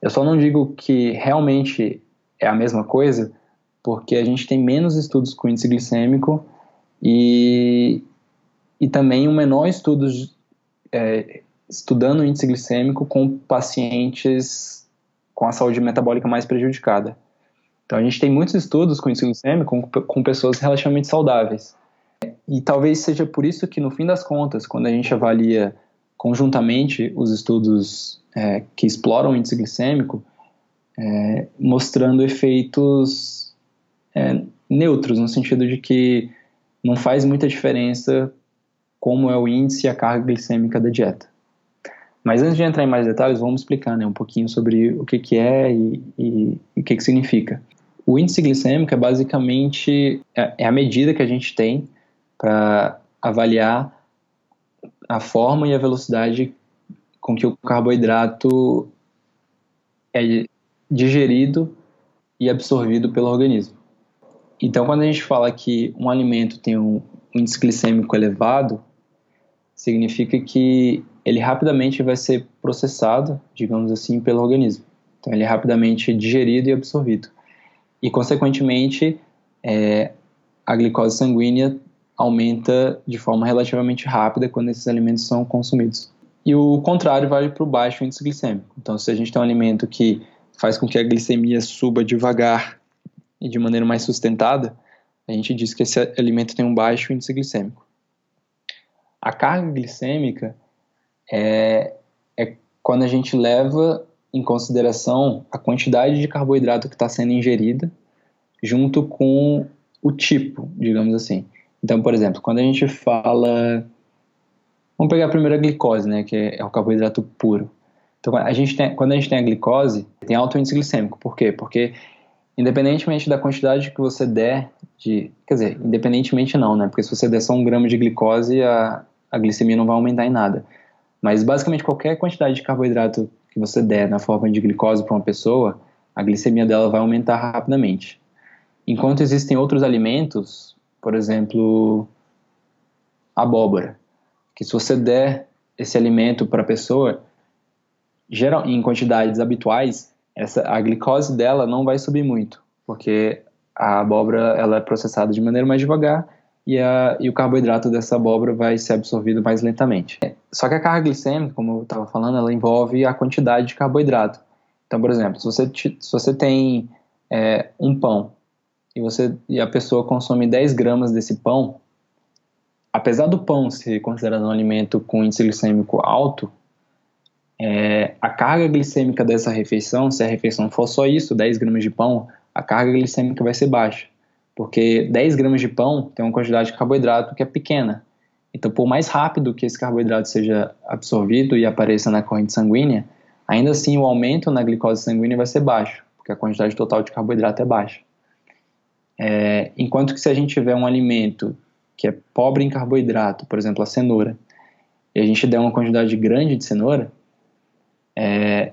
Eu só não digo que realmente é a mesma coisa, porque a gente tem menos estudos com índice glicêmico e, e também um menor estudo é, estudando o índice glicêmico com pacientes com a saúde metabólica mais prejudicada. Então a gente tem muitos estudos com índice glicêmico com, com pessoas relativamente saudáveis. e talvez seja por isso que, no fim das contas, quando a gente avalia conjuntamente os estudos é, que exploram o índice glicêmico, é, mostrando efeitos é, neutros, no sentido de que não faz muita diferença como é o índice e a carga glicêmica da dieta. Mas antes de entrar em mais detalhes, vamos explicar né, um pouquinho sobre o que, que é e, e, e o que, que significa. O índice glicêmico é basicamente é, é a medida que a gente tem para avaliar a forma e a velocidade com que o carboidrato é digerido e absorvido pelo organismo. Então, quando a gente fala que um alimento tem um índice glicêmico elevado, significa que ele rapidamente vai ser processado, digamos assim, pelo organismo. Então, ele é rapidamente digerido e absorvido. E, consequentemente, é, a glicose sanguínea aumenta de forma relativamente rápida quando esses alimentos são consumidos. E o contrário vale para o baixo índice glicêmico. Então, se a gente tem um alimento que faz com que a glicemia suba devagar e de maneira mais sustentada, a gente diz que esse alimento tem um baixo índice glicêmico. A carga glicêmica é, é quando a gente leva em consideração a quantidade de carboidrato que está sendo ingerida junto com o tipo, digamos assim. Então, por exemplo, quando a gente fala. Vamos pegar a primeira glicose, né, que é o carboidrato puro. Então, a gente tem, quando a gente tem a glicose, tem alto índice glicêmico. Por quê? Porque, independentemente da quantidade que você der de. Quer dizer, independentemente não, né? Porque se você der só um grama de glicose, a, a glicemia não vai aumentar em nada. Mas basicamente qualquer quantidade de carboidrato que você der na forma de glicose para uma pessoa, a glicemia dela vai aumentar rapidamente. Enquanto existem outros alimentos, por exemplo, abóbora, que se você der esse alimento para a pessoa, geral, em quantidades habituais, essa, a glicose dela não vai subir muito, porque a abóbora ela é processada de maneira mais devagar e, a, e o carboidrato dessa abóbora vai ser absorvido mais lentamente. Só que a carga glicêmica, como eu estava falando, ela envolve a quantidade de carboidrato. Então, por exemplo, se você, se você tem é, um pão e, você, e a pessoa consome 10 gramas desse pão, apesar do pão ser considerado um alimento com índice glicêmico alto, é, a carga glicêmica dessa refeição, se a refeição for só isso, 10 gramas de pão, a carga glicêmica vai ser baixa. Porque 10 gramas de pão tem uma quantidade de carboidrato que é pequena. Então, por mais rápido que esse carboidrato seja absorvido e apareça na corrente sanguínea, ainda assim o aumento na glicose sanguínea vai ser baixo, porque a quantidade total de carboidrato é baixa. É, enquanto que se a gente tiver um alimento que é pobre em carboidrato, por exemplo, a cenoura, e a gente der uma quantidade grande de cenoura, é,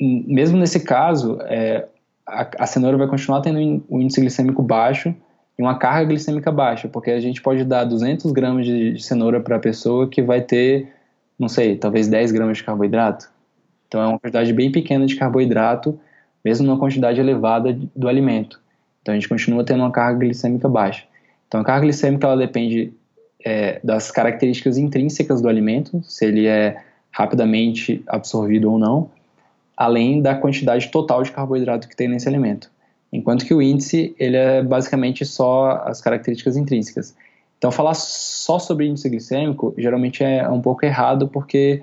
mesmo nesse caso, é, a, a cenoura vai continuar tendo um índice glicêmico baixo e uma carga glicêmica baixa, porque a gente pode dar 200 gramas de, de cenoura para a pessoa que vai ter, não sei, talvez 10 gramas de carboidrato. Então é uma quantidade bem pequena de carboidrato, mesmo numa quantidade elevada do alimento. Então a gente continua tendo uma carga glicêmica baixa. Então a carga glicêmica ela depende é, das características intrínsecas do alimento, se ele é rapidamente absorvido ou não, além da quantidade total de carboidrato que tem nesse alimento enquanto que o índice ele é basicamente só as características intrínsecas. Então, falar só sobre índice glicêmico geralmente é um pouco errado porque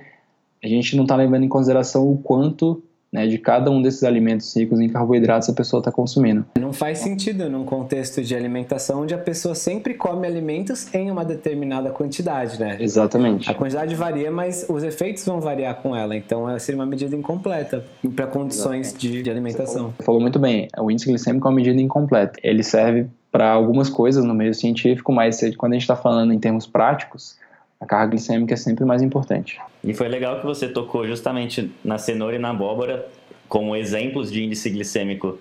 a gente não está levando em consideração o quanto né, de cada um desses alimentos ricos em carboidratos a pessoa está consumindo.
Não faz sentido num contexto de alimentação onde a pessoa sempre come alimentos em uma determinada quantidade, né?
Exatamente.
A quantidade varia, mas os efeitos vão variar com ela, então seria uma medida incompleta para condições de, de, alimentação.
Você falou muito bem, o índice glicêmico é uma medida incompleta. Ele serve para algumas coisas no meio científico, mas quando a gente está falando em termos práticos, a carga glicêmica é sempre mais importante.
E foi legal que você tocou justamente na cenoura e na abóbora como exemplos de índice glicêmico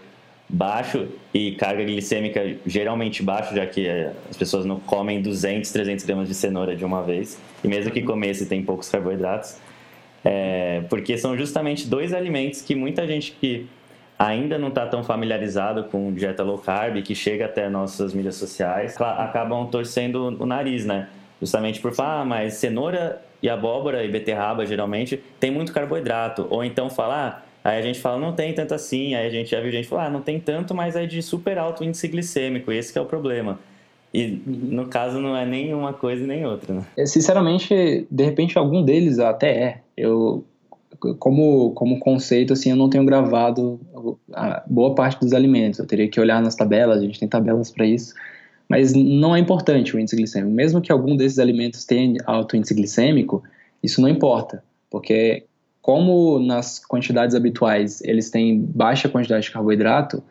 baixo e carga glicêmica geralmente baixo, já que eh, as pessoas não comem 200, 300 gramas de cenoura de uma vez, e mesmo que comesse tem poucos carboidratos, é, porque são justamente dois alimentos que muita gente que ainda não está tão familiarizado com dieta low carb, que chega até nossas mídias sociais, acabam torcendo o nariz, né? Justamente por falar, ah, mas cenoura e abóbora e beterraba geralmente tem muito carboidrato. Ou então falar, ah, aí a gente fala, não tem tanto assim. Aí a gente já viu gente falar, ah, não tem tanto, mas é de super alto índice glicêmico. Esse é o problema. E no caso não é nem uma coisa nem outra, né?
É, sinceramente, de repente algum deles até é. Eu como, como conceito, assim, eu não tenho gravado boa parte dos alimentos. Eu teria que olhar nas tabelas, a gente tem tabelas para isso. Mas não é importante o índice glicêmico. Mesmo que algum desses alimentos tenha alto índice glicêmico, isso não importa. Porque como nas quantidades habituais eles têm baixa quantidade de carboidrato,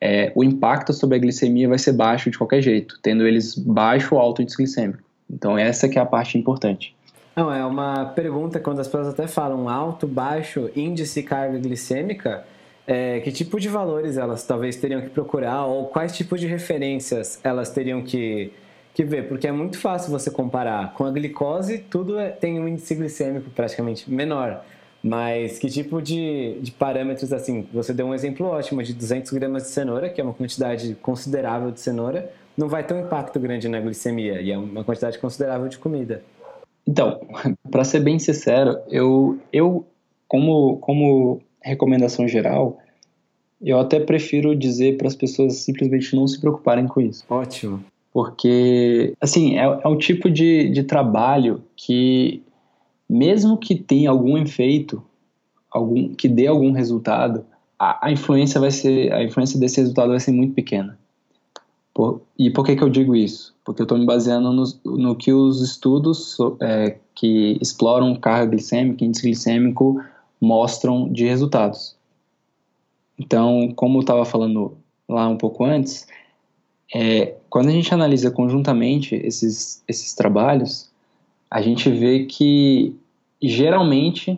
é, o impacto sobre a glicemia vai ser baixo de qualquer jeito, tendo eles baixo ou alto índice glicêmico. Então essa que é a parte importante.
Não, é uma pergunta quando as pessoas até falam alto, baixo, índice carga glicêmica, é, que tipo de valores elas talvez teriam que procurar ou quais tipos de referências elas teriam que, que ver? Porque é muito fácil você comparar. Com a glicose, tudo é, tem um índice glicêmico praticamente menor. Mas que tipo de, de parâmetros, assim, você deu um exemplo ótimo de 200 gramas de cenoura, que é uma quantidade considerável de cenoura, não vai ter um impacto grande na glicemia, e é uma quantidade considerável de comida.
Então, para ser bem sincero, eu, eu como, como recomendação geral, eu até prefiro dizer para as pessoas simplesmente não se preocuparem com isso.
Ótimo.
Porque, assim, é, é um tipo de, de trabalho que mesmo que tenha algum efeito, algum, que dê algum resultado, a, a, influência vai ser, a influência desse resultado vai ser muito pequena. Por, e por que, que eu digo isso? Porque eu estou me baseando no, no, que os estudos é, que exploram carga glicêmica, índice glicêmico, mostram de resultados. Então, como eu estava falando lá um pouco antes, é, quando a gente analisa conjuntamente esses, esses trabalhos, a gente vê que geralmente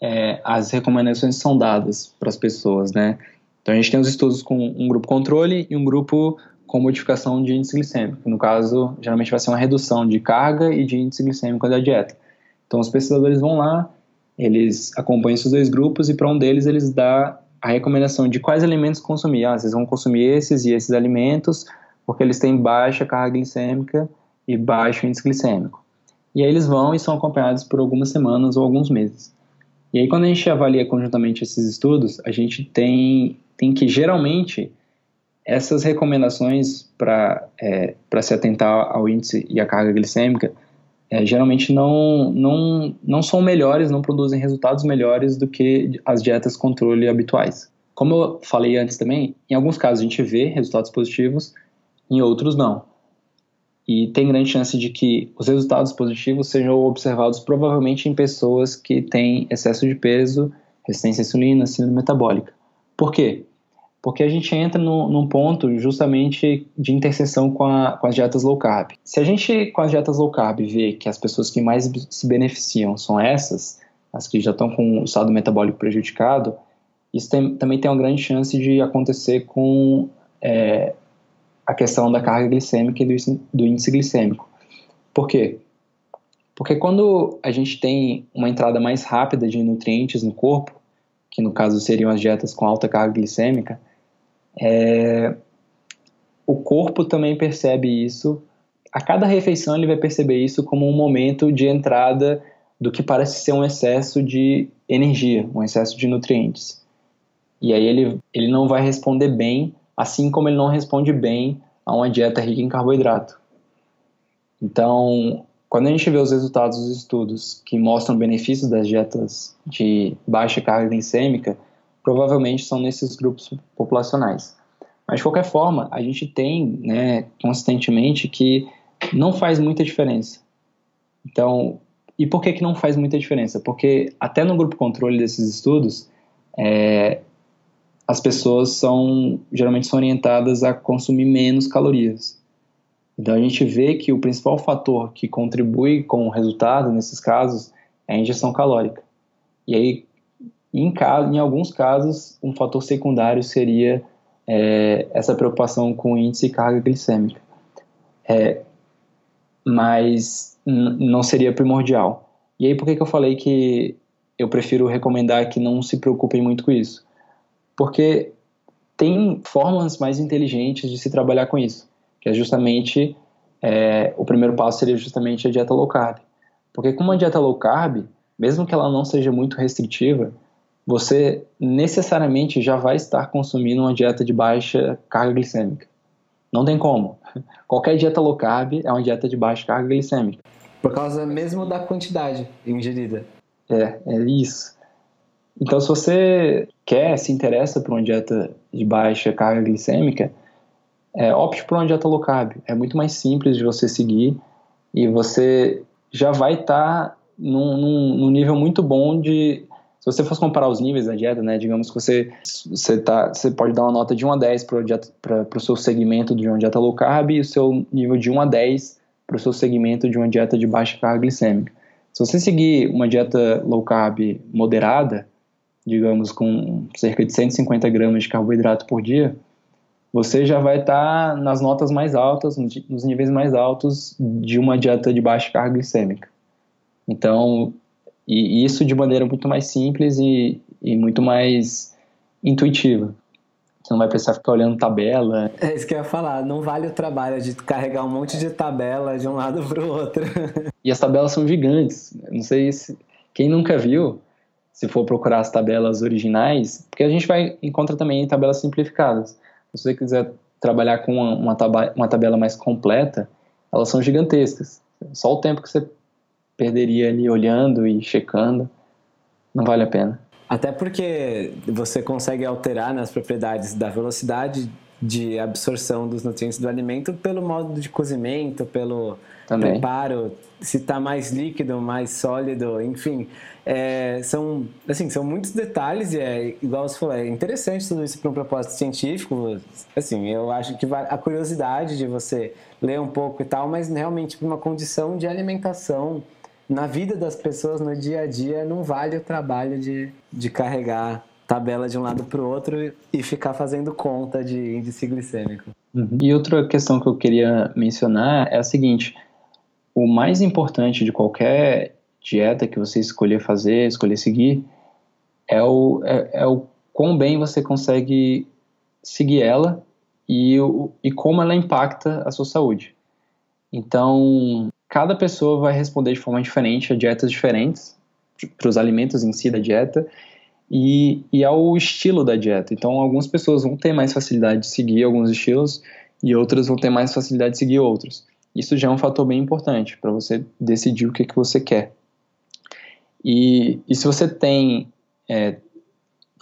é, as recomendações são dadas para as pessoas, né? Então a gente tem os estudos com um grupo controle e um grupo com modificação de índice glicêmico. No caso, geralmente vai ser uma redução de carga e de índice glicêmico da dieta. Então os pesquisadores vão lá, eles acompanham esses dois grupos e para um deles eles dá a recomendação de quais alimentos consumir. Ah, vocês vão consumir esses e esses alimentos porque eles têm baixa carga glicêmica e baixo índice glicêmico. E aí eles vão e são acompanhados por algumas semanas ou alguns meses. E aí quando a gente avalia conjuntamente esses estudos, a gente tem, tem que geralmente essas recomendações para é, se atentar ao índice e à carga glicêmica é, geralmente não, não, não são melhores, não produzem resultados melhores do que as dietas controle habituais. Como eu falei antes também, em alguns casos a gente vê resultados positivos, em outros não e tem grande chance de que os resultados positivos sejam observados provavelmente em pessoas que têm excesso de peso, resistência à insulina, síndrome metabólica. Por quê? Porque a gente entra no, num ponto justamente de interseção com, a, com as dietas low carb. Se a gente, com as dietas low carb, vê que as pessoas que mais se beneficiam são essas, as que já estão com o estado metabólico prejudicado, isso tem, também tem uma grande chance de acontecer com é, a questão da carga glicêmica e do, do índice glicêmico. Por quê? Porque quando a gente tem uma entrada mais rápida de nutrientes no corpo, que no caso seriam as dietas com alta carga glicêmica, é, o corpo também percebe isso. A cada refeição ele vai perceber isso como um momento de entrada do que parece ser um excesso de energia, um excesso de nutrientes. E aí ele, ele não vai responder bem assim como ele não responde bem a uma dieta rica em carboidrato. Então, quando a gente vê os resultados dos estudos que mostram benefícios das dietas de baixa carga glicêmica, provavelmente são nesses grupos populacionais. Mas, de qualquer forma, a gente tem né, consistentemente que não faz muita diferença. Então, e por que, que não faz muita diferença? Porque até no grupo controle desses estudos, é, as pessoas são geralmente são orientadas a consumir menos calorias. Então a gente vê que o principal fator que contribui com o resultado nesses casos é a ingestão calórica. E aí, em, caso, em alguns casos, um fator secundário seria é, essa preocupação com índice e carga glicêmica. É, mas não seria primordial. E aí, por que, que eu falei que eu prefiro recomendar que não se preocupem muito com isso? porque tem formas mais inteligentes de se trabalhar com isso, que é justamente é, o primeiro passo seria justamente a dieta low carb, porque com uma dieta low carb, mesmo que ela não seja muito restritiva, você necessariamente já vai estar consumindo uma dieta de baixa carga glicêmica. Não tem como. Qualquer dieta low carb é uma dieta de baixa carga glicêmica.
Por causa mesmo da quantidade ingerida.
É, é isso. Então, se você quer, se interessa por uma dieta de baixa carga glicêmica, é, opte por uma dieta low carb. É muito mais simples de você seguir e você já vai estar tá num, num, num, nível muito bom de. Se você fosse comparar os níveis da dieta, né, digamos que você, você, tá, você pode dar uma nota de 1 a 10 para o seu segmento de uma dieta low carb e o seu nível de 1 a 10 para o seu segmento de uma dieta de baixa carga glicêmica. Se você seguir uma dieta low carb moderada, digamos com cerca de 150 gramas de carboidrato por dia, você já vai estar tá nas notas mais altas, nos níveis mais altos de uma dieta de baixa carga glicêmica. Então, e isso de maneira muito mais simples e, e muito mais intuitiva. Você não vai precisar ficar olhando tabela.
É isso que eu ia falar. Não vale o trabalho de carregar um monte de tabela de um lado para o outro.
E as tabelas são gigantes. Não sei se quem nunca viu, se for procurar as tabelas originais, porque a gente vai encontra também tabelas simplificadas. Se você quiser trabalhar com uma, uma, tabela, uma tabela mais completa, elas são gigantescas. Só o tempo que você perderia ali olhando e checando, não vale a pena.
Até porque você consegue alterar nas propriedades da velocidade de absorção dos nutrientes do alimento pelo modo de cozimento, pelo Também. preparo, se está mais líquido, mais sólido, enfim. É, são, assim, são muitos detalhes e é, igual você falou, é interessante tudo isso para um propósito científico. Assim, eu acho que a curiosidade de você ler um pouco e tal, mas realmente para uma condição de alimentação na vida das pessoas no dia a dia não vale o trabalho de, de carregar tabela de um lado para o outro e ficar fazendo conta de índice glicêmico.
Uhum. E outra questão que eu queria mencionar é a seguinte: o mais importante de qualquer dieta que você escolher fazer, escolher seguir, é o, é, é o quão bem você consegue seguir ela e, o, e como ela impacta a sua saúde. Então, cada pessoa vai responder de forma diferente a dietas diferentes, para os alimentos em si da dieta, e, e ao estilo da dieta. Então, algumas pessoas vão ter mais facilidade de seguir alguns estilos e outras vão ter mais facilidade de seguir outros. Isso já é um fator bem importante para você decidir o que, que você quer. E, e se você tem é,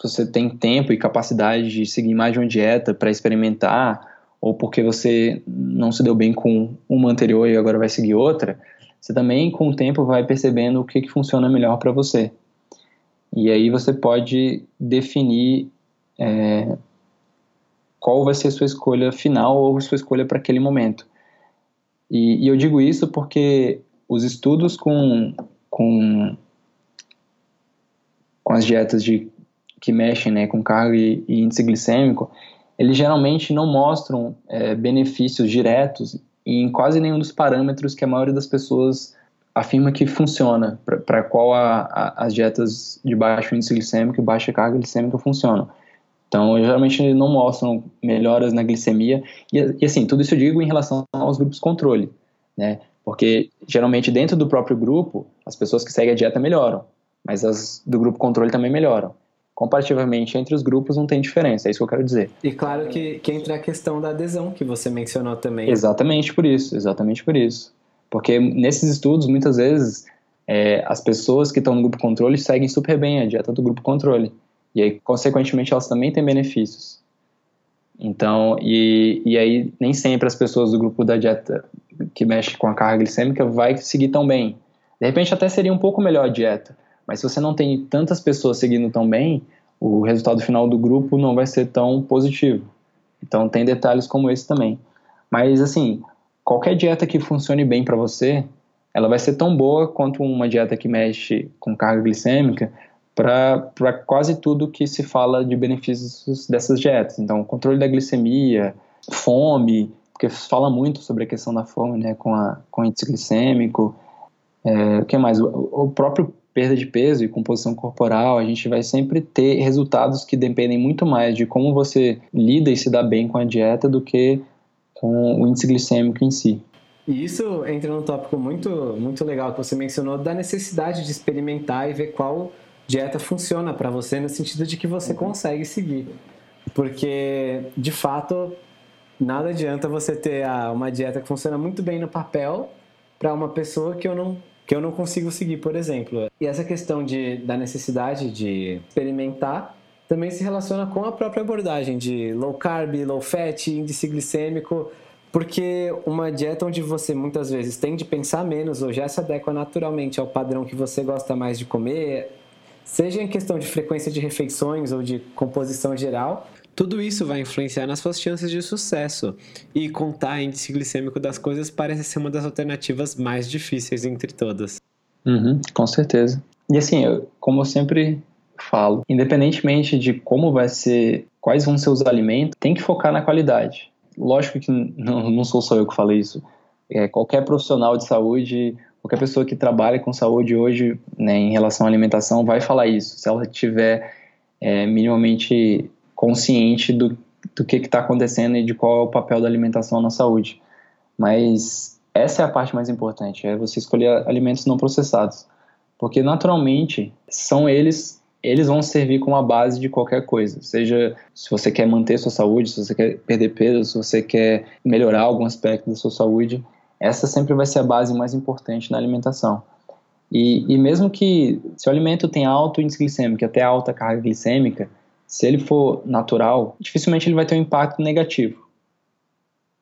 você tem tempo e capacidade de seguir mais de uma dieta para experimentar ou porque você não se deu bem com uma anterior e agora vai seguir outra, você também com o tempo vai percebendo o que, que funciona melhor para você. E aí você pode definir é, qual vai ser a sua escolha final ou a sua escolha para aquele momento. E, e, eu digo isso porque os estudos com, com, com as dietas de, que mexem né, com carga e, e índice glicêmico, eles geralmente não mostram é, benefícios diretos em quase nenhum dos parâmetros que a maioria das pessoas afirma que funciona, para qual a, a, as dietas de baixo índice glicêmico e baixa carga glicêmica funcionam. Então, geralmente não mostram melhoras na glicemia. E, e, assim, tudo isso eu digo em relação aos grupos controle, né? Porque geralmente dentro do próprio grupo, as pessoas que seguem a dieta melhoram, mas as do grupo controle também melhoram comparativamente entre os grupos não tem diferença, é isso que eu quero dizer.
E claro que, que entra a questão da adesão que você mencionou também.
Exatamente por isso, exatamente por isso. Porque nesses estudos, muitas vezes, é, as pessoas que estão no grupo controle seguem super bem a dieta do grupo controle. E aí, consequentemente, elas também têm benefícios. Então, e, e aí nem sempre as pessoas do grupo da dieta que mexe com a carga glicêmica vai seguir tão bem. De repente até seria um pouco melhor a dieta, mas se você não tem tantas pessoas seguindo tão bem, o resultado final do grupo não vai ser tão positivo. Então tem detalhes como esse também. Mas assim, qualquer dieta que funcione bem para você, ela vai ser tão boa quanto uma dieta que mexe com carga glicêmica para quase tudo que se fala de benefícios dessas dietas. Então, controle da glicemia, fome, porque fala muito sobre a questão da fome, né, com, a, com índice glicêmico. É, o que mais? O, o próprio perda de peso e composição corporal, a gente vai sempre ter resultados que dependem muito mais de como você lida e se dá bem com a dieta do que com o índice glicêmico em si.
E isso entra num tópico muito, muito legal que você mencionou da necessidade de experimentar e ver qual dieta funciona para você no sentido de que você consegue seguir. Porque, de fato, nada adianta você ter ah, uma dieta que funciona muito bem no papel para uma pessoa que eu não que eu não consigo seguir, por exemplo. E essa questão de, da necessidade de experimentar também se relaciona com a própria abordagem de low carb, low fat, índice glicêmico, porque uma dieta onde você muitas vezes tem de pensar menos ou já se adequa naturalmente ao padrão que você gosta mais de comer, seja em questão de frequência de refeições ou de composição geral, tudo isso vai influenciar nas suas chances de sucesso. E contar índice glicêmico das coisas parece ser uma das alternativas mais difíceis entre todas.
Uhum, com certeza. E assim, eu, como eu sempre falo, independentemente de como vai ser, quais vão ser os alimentos, tem que focar na qualidade. Lógico que não, sou só eu que falei isso. É, qualquer profissional de saúde, qualquer pessoa que trabalha com saúde hoje, né, em relação à alimentação, vai falar isso. Se ela tiver é, minimamente consciente do, do que está acontecendo e de qual é o papel da alimentação na saúde. Mas essa é a parte mais importante, é você escolher alimentos não processados, porque naturalmente são eles eles vão servir como a base de qualquer coisa, seja se você quer manter sua saúde, se você quer perder peso, se você quer melhorar algum aspecto da sua saúde, essa sempre vai ser a base mais importante na alimentação. E, e mesmo que se o alimento tem alto índice glicêmico, até alta carga glicêmica, se ele for natural, dificilmente ele vai ter um impacto negativo.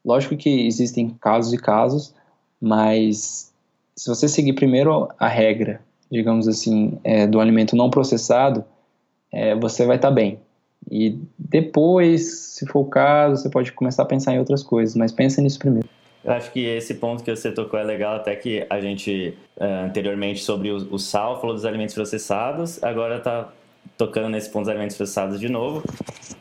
Lógico que existem casos e casos, mas se você seguir primeiro a regra, digamos assim, é, do alimento não processado, é, você vai estar tá bem. E depois, se for o caso, você pode começar a pensar em outras coisas, mas pensa nisso primeiro.
Eu acho que esse ponto que você tocou é legal, até que a gente, uh, anteriormente, sobre o, o sal, falou dos alimentos processados, agora está tocando nesse alimentos processados de novo.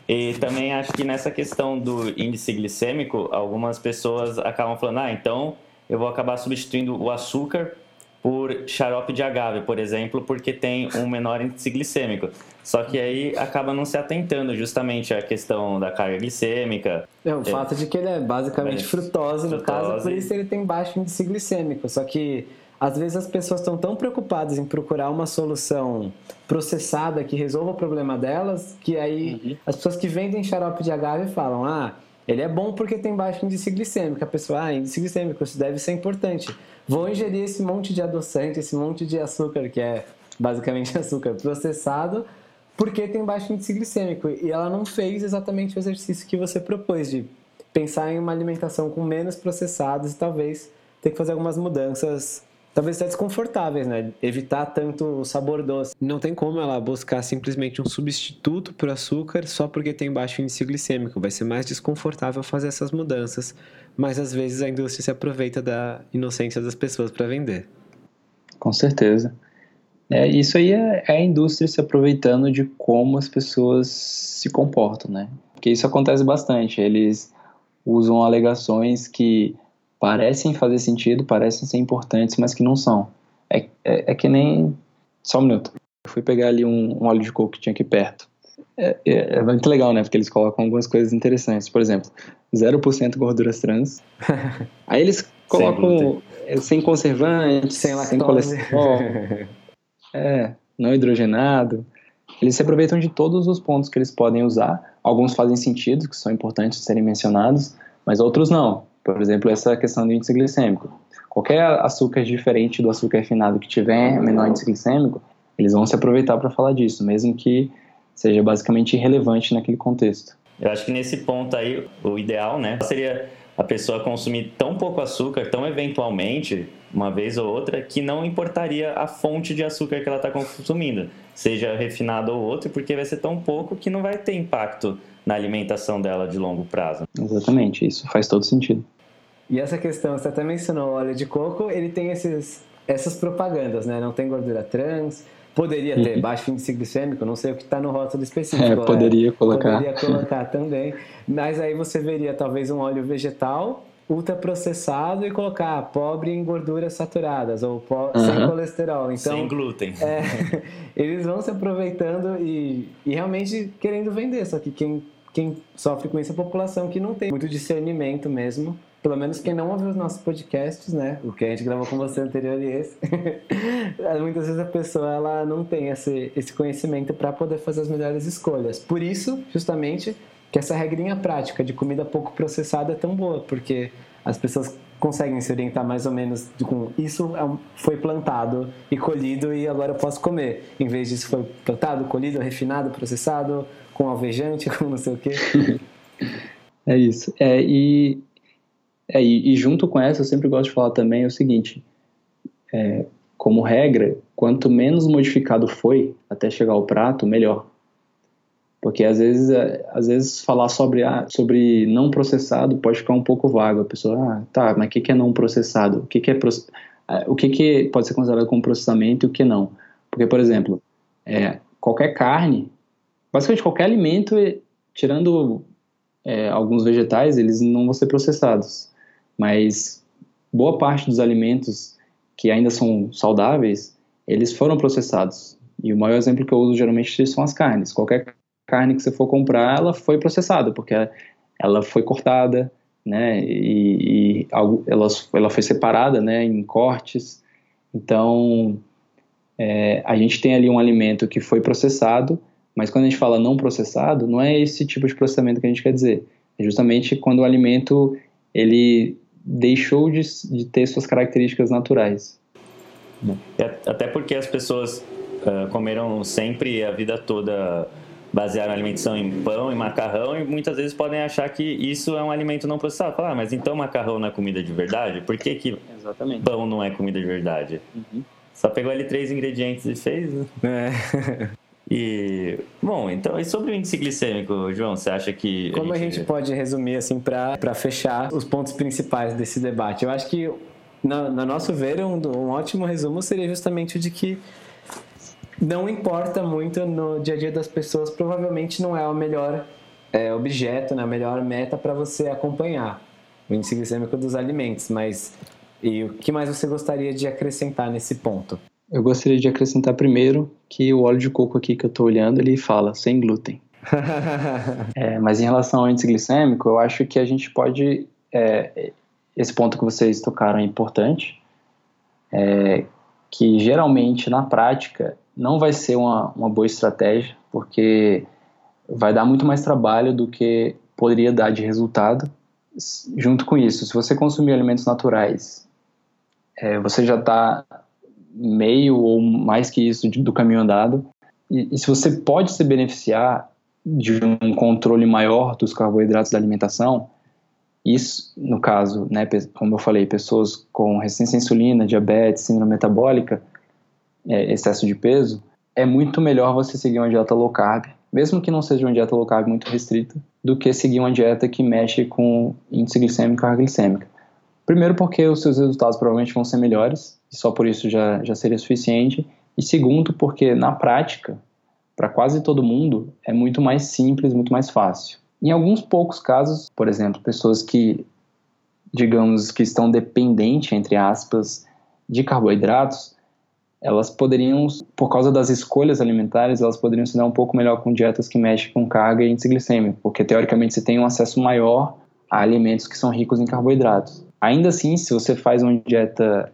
E também acho que nessa questão do índice glicêmico, algumas pessoas acabam falando, ah, então eu vou acabar substituindo o açúcar por xarope de agave, por exemplo, porque tem um menor índice glicêmico. Só que aí acaba não se atentando justamente à questão da carga glicêmica.
É, o é, fato de que ele é basicamente frutose, no caso, por isso ele tem baixo índice glicêmico. Só que às vezes as pessoas estão tão preocupadas em procurar uma solução processada que resolva o problema delas, que aí uhum. as pessoas que vendem xarope de agave falam: ah, ele é bom porque tem baixo índice glicêmico. A pessoa, ah, índice glicêmico, isso deve ser importante. Vou ingerir esse monte de adoçante, esse monte de açúcar, que é basicamente açúcar processado, porque tem baixo índice glicêmico. E ela não fez exatamente o exercício que você propôs, de pensar em uma alimentação com menos processados e talvez ter que fazer algumas mudanças talvez até desconfortáveis, né? Evitar tanto o sabor doce. Não tem como ela buscar simplesmente um substituto para o açúcar só porque tem baixo índice glicêmico. Vai ser mais desconfortável fazer essas mudanças, mas às vezes a indústria se aproveita da inocência das pessoas para vender.
Com certeza. É, isso aí é, é a indústria se aproveitando de como as pessoas se comportam, né? Porque isso acontece bastante. Eles usam alegações que parecem fazer sentido, parecem ser importantes, mas que não são. É, é, é que nem. Só um minuto. Eu fui pegar ali um, um óleo de coco que tinha aqui perto. É, é, é, muito legal, né? Porque eles colocam algumas coisas interessantes. Por exemplo, 0% gorduras trans. Aí eles colocam sem, sem conservantes, sem, sem colesterol. é, não hidrogenado. Eles se aproveitam de todos os pontos que eles podem usar. Alguns fazem sentido, que são importantes serem mencionados, mas outros não. Por exemplo, essa questão do índice glicêmico. Qualquer açúcar diferente do açúcar refinado que tiver menor índice glicêmico, eles vão se aproveitar para falar disso, mesmo que seja basicamente irrelevante naquele contexto.
Eu acho que nesse ponto aí, o ideal, né, seria a pessoa consumir tão pouco açúcar, tão eventualmente, uma vez ou outra, que não importaria a fonte de açúcar que ela está consumindo, seja refinado ou outro, porque vai ser tão pouco que não vai ter impacto na alimentação dela de longo prazo.
Exatamente, isso faz todo sentido.
E essa questão, você até mencionou o óleo de coco, ele tem esses, essas propagandas, né? Não tem gordura trans, poderia ter uhum. baixo índice glicêmico, não sei o que está no rótulo específico.
É, poderia colocar.
Poderia colocar também. Mas aí você veria talvez um óleo vegetal ultraprocessado e colocar pobre em gorduras saturadas ou uhum. sem colesterol. Então,
sem glúten.
É, eles vão se aproveitando e, e realmente querendo vender, só que quem, quem sofre com isso é a população que não tem muito discernimento mesmo pelo menos quem não ouviu os nossos podcasts, né? O que a gente gravou com você anterior e esse. Muitas vezes a pessoa ela não tem esse, esse conhecimento para poder fazer as melhores escolhas. Por isso, justamente, que essa regrinha prática de comida pouco processada é tão boa, porque as pessoas conseguem se orientar mais ou menos com isso é foi plantado e colhido e agora eu posso comer, em vez disso foi plantado, colhido, refinado, processado, com alvejante, com não sei o quê.
É isso. É, e, é, e, junto com essa, eu sempre gosto de falar também o seguinte: é, como regra, quanto menos modificado foi até chegar ao prato, melhor. Porque às vezes, é, às vezes falar sobre, ah, sobre não processado pode ficar um pouco vago. A pessoa, ah, tá, mas o que, que é não processado? O que, que é é, o que, que pode ser considerado como processamento e o que não? Porque, por exemplo, é, qualquer carne, basicamente qualquer alimento, tirando é, alguns vegetais, eles não vão ser processados. Mas boa parte dos alimentos que ainda são saudáveis, eles foram processados. E o maior exemplo que eu uso geralmente são as carnes. Qualquer carne que você for comprar, ela foi processada, porque ela foi cortada, né, e, e ela, ela foi separada, né, em cortes. Então, é, a gente tem ali um alimento que foi processado, mas quando a gente fala não processado, não é esse tipo de processamento que a gente quer dizer. É justamente quando o alimento ele deixou de, de ter suas características naturais.
Até porque as pessoas uh, comeram sempre a vida toda basearam a alimentação em pão e macarrão e muitas vezes podem achar que isso é um alimento não processado. Falar, ah, mas então macarrão não é comida de verdade? Por que, que Exatamente. pão não é comida de verdade? Uhum. Só pegou ali três ingredientes e fez, né? É. E, bom, então, e sobre o índice glicêmico, João, você acha que.
Como a gente, gente pode resumir, assim, para fechar os pontos principais desse debate? Eu acho que, na, na nosso ver, um, um ótimo resumo seria justamente o de que não importa muito no dia a dia das pessoas, provavelmente não é o melhor é, objeto, né, a melhor meta para você acompanhar o índice glicêmico dos alimentos, mas e o que mais você gostaria de acrescentar nesse ponto?
Eu gostaria de acrescentar primeiro que o óleo de coco aqui que eu estou olhando, ele fala sem glúten. é, mas em relação ao índice glicêmico, eu acho que a gente pode... É, esse ponto que vocês tocaram é importante, é, que geralmente na prática não vai ser uma, uma boa estratégia, porque vai dar muito mais trabalho do que poderia dar de resultado. Junto com isso, se você consumir alimentos naturais, é, você já está meio ou mais que isso do caminho andado. E, e, se você pode se beneficiar de um controle maior dos carboidratos da alimentação, isso, no caso, né, como eu falei, pessoas com resistência à insulina, diabetes, síndrome metabólica, é, excesso de peso, é muito melhor você seguir uma dieta low carb, mesmo que não seja uma dieta low carb muito restrita, do que seguir uma dieta que mexe com índice glicêmico e glicêmica. Primeiro porque os seus resultados provavelmente vão ser melhores, e só por isso já, já seria suficiente. E segundo porque, na prática, para quase todo mundo, é muito mais simples, muito mais fácil. Em alguns poucos casos, por exemplo, pessoas que, digamos, que estão dependentes, entre aspas, de carboidratos, elas poderiam, por causa das escolhas alimentares, elas poderiam se dar um pouco melhor com dietas que mexem com carga e índice glicêmico, porque teoricamente você tem um acesso maior a alimentos que são ricos em carboidratos. Ainda assim, se você faz uma dieta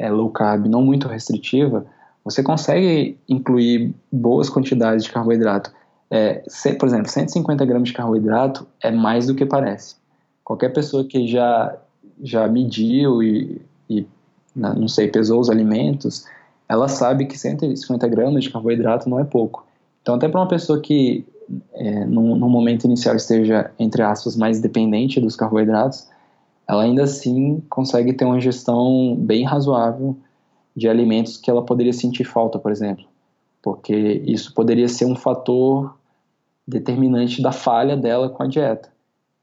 é, low carb não muito restritiva, você consegue incluir boas quantidades de carboidrato. É, se, por exemplo, 150 gramas de carboidrato é mais do que parece. Qualquer pessoa que já, já mediu e, e não sei, pesou os alimentos, ela sabe que 150 gramas de carboidrato não é pouco. Então, até para uma pessoa que é, no, no momento inicial esteja, entre aspas, mais dependente dos carboidratos, ela ainda assim consegue ter uma gestão bem razoável de alimentos que ela poderia sentir falta, por exemplo, porque isso poderia ser um fator determinante da falha dela com a dieta,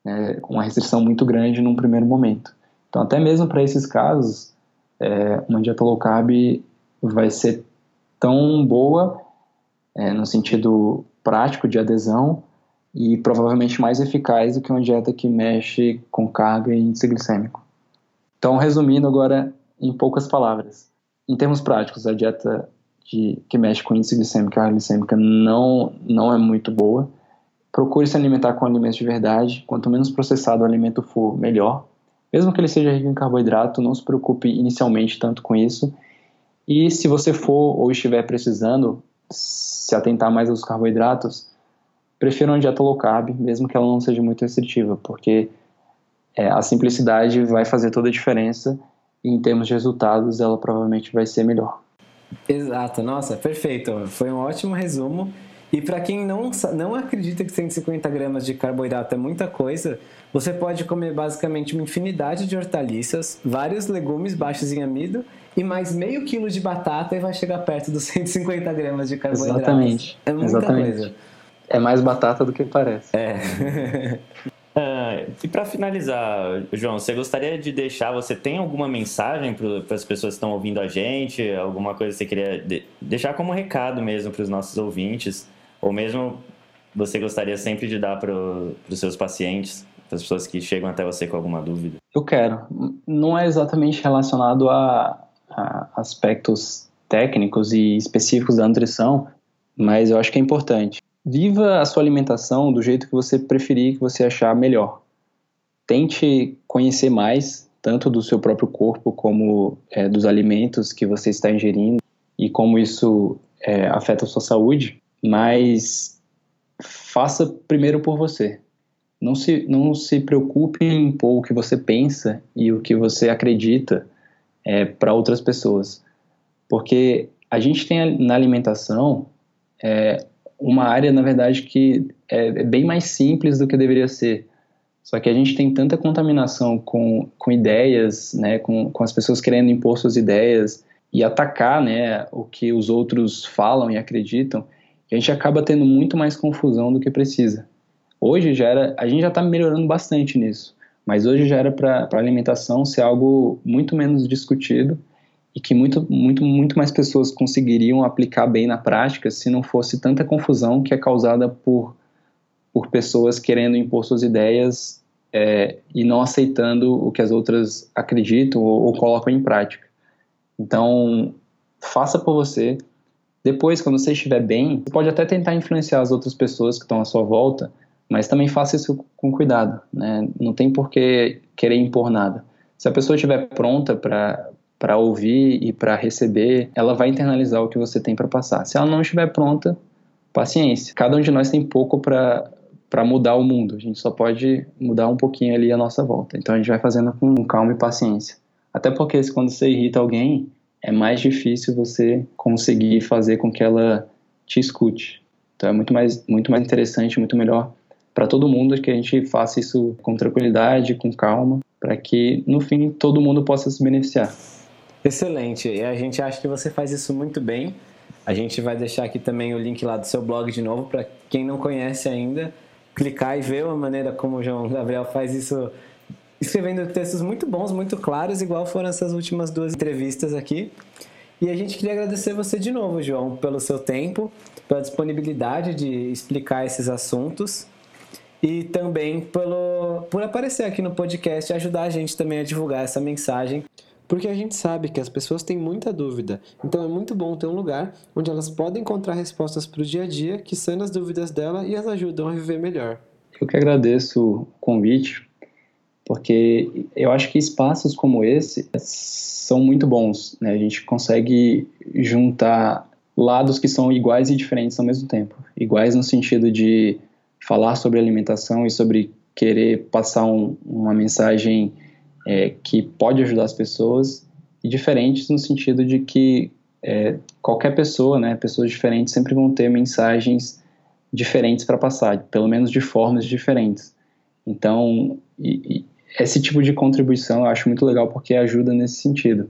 né, uma restrição muito grande num primeiro momento. Então, até mesmo para esses casos, é, uma dieta low carb vai ser tão boa é, no sentido prático de adesão e provavelmente mais eficaz do que uma dieta que mexe com carga e índice glicêmico. Então, resumindo agora em poucas palavras, em termos práticos, a dieta de, que mexe com índice glicêmico e carga glicêmica não, não é muito boa. Procure se alimentar com alimentos de verdade. Quanto menos processado o alimento for, melhor. Mesmo que ele seja rico em carboidrato, não se preocupe inicialmente tanto com isso. E se você for ou estiver precisando se atentar mais aos carboidratos, prefira uma dieta low carb, mesmo que ela não seja muito restritiva, porque é, a simplicidade vai fazer toda a diferença e em termos de resultados ela provavelmente vai ser melhor.
Exato, nossa, perfeito. Foi um ótimo resumo. E para quem não, não acredita que 150 gramas de carboidrato é muita coisa, você pode comer basicamente uma infinidade de hortaliças, vários legumes baixos em amido e mais meio quilo de batata e vai chegar perto dos 150 gramas de carboidrato.
Exatamente.
É muita
Exatamente.
coisa.
É mais batata do que parece.
É.
Ah, e para finalizar, João, você gostaria de deixar, você tem alguma mensagem para as pessoas que estão ouvindo a gente? Alguma coisa que você queria de, deixar como recado mesmo para os nossos ouvintes? Ou mesmo você gostaria sempre de dar para os seus pacientes, para as pessoas que chegam até você com alguma dúvida?
Eu quero. Não é exatamente relacionado a, a aspectos técnicos e específicos da nutrição, mas eu acho que é importante. Viva a sua alimentação do jeito que você preferir, que você achar melhor. Tente conhecer mais, tanto do seu próprio corpo, como é, dos alimentos que você está ingerindo e como isso é, afeta a sua saúde, mas faça primeiro por você. Não se, não se preocupe em impor o que você pensa e o que você acredita é, para outras pessoas. Porque a gente tem na alimentação é, uma área, na verdade, que é, é, bem mais simples do que deveria ser. Só que a gente tem tanta contaminação com, com ideias, né, com, com as pessoas querendo impor suas ideias e atacar né, o que os outros falam e acreditam, a gente acaba tendo muito mais confusão do que precisa. Hoje já era, a gente já está melhorando bastante nisso, mas hoje já era para a alimentação ser algo muito menos discutido e que muito, muito, muito mais pessoas conseguiriam aplicar bem na prática se não fosse tanta confusão que é causada por, por pessoas querendo impor suas ideias é, e não aceitando o que as outras acreditam ou, ou colocam em prática. Então, faça por você. Depois, quando você estiver bem, você pode até tentar influenciar as outras pessoas que estão à sua volta, mas também faça isso com cuidado. Né? Não tem por que querer impor nada. Se a pessoa estiver pronta para para ouvir e para receber, ela vai internalizar o que você tem para passar. Se ela não estiver pronta, paciência. Cada um de nós tem pouco para para mudar o mundo. A gente só pode mudar um pouquinho ali a nossa volta. Então a gente vai fazendo com calma e paciência. Até porque quando você irrita alguém, é mais difícil você conseguir fazer com que ela te escute. Então é muito mais muito mais interessante, muito melhor para todo mundo que a gente faça isso com tranquilidade, com calma, para que no fim todo mundo possa se beneficiar.
Excelente. E a gente acha que você faz isso muito bem. A gente vai deixar aqui também o link lá do seu blog de novo para quem não conhece ainda clicar e ver a maneira como o João Gabriel faz isso, escrevendo textos muito bons, muito claros, igual foram essas últimas duas entrevistas aqui. E a gente queria agradecer você de novo, João, pelo seu tempo, pela disponibilidade de explicar esses assuntos e também pelo, por aparecer aqui no podcast e ajudar a gente também a divulgar essa mensagem porque a gente sabe que as pessoas têm muita dúvida, então é muito bom ter um lugar onde elas podem encontrar respostas para o dia a dia que sanam as dúvidas dela e as ajudam a viver melhor.
Eu que agradeço o convite, porque eu acho que espaços como esse são muito bons, né? A gente consegue juntar lados que são iguais e diferentes ao mesmo tempo. Iguais no sentido de falar sobre alimentação e sobre querer passar um, uma mensagem é, que pode ajudar as pessoas e diferentes no sentido de que é, qualquer pessoa, né, pessoas diferentes sempre vão ter mensagens diferentes para passar, pelo menos de formas diferentes. Então, e, e esse tipo de contribuição eu acho muito legal porque ajuda nesse sentido.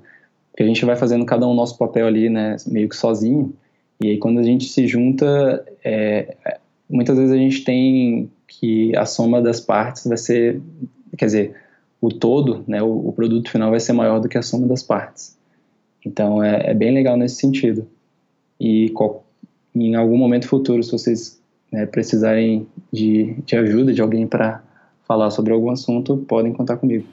Porque a gente vai fazendo cada um nosso papel ali, né, meio que sozinho, e aí quando a gente se junta, é, muitas vezes a gente tem que a soma das partes vai ser, quer dizer, o todo, né, o, o, produto final vai ser maior do que a soma das partes. Então é, é bem legal nesse sentido. E qual, em algum momento futuro, se vocês né, precisarem de, de ajuda de alguém para falar sobre algum assunto, podem contar comigo.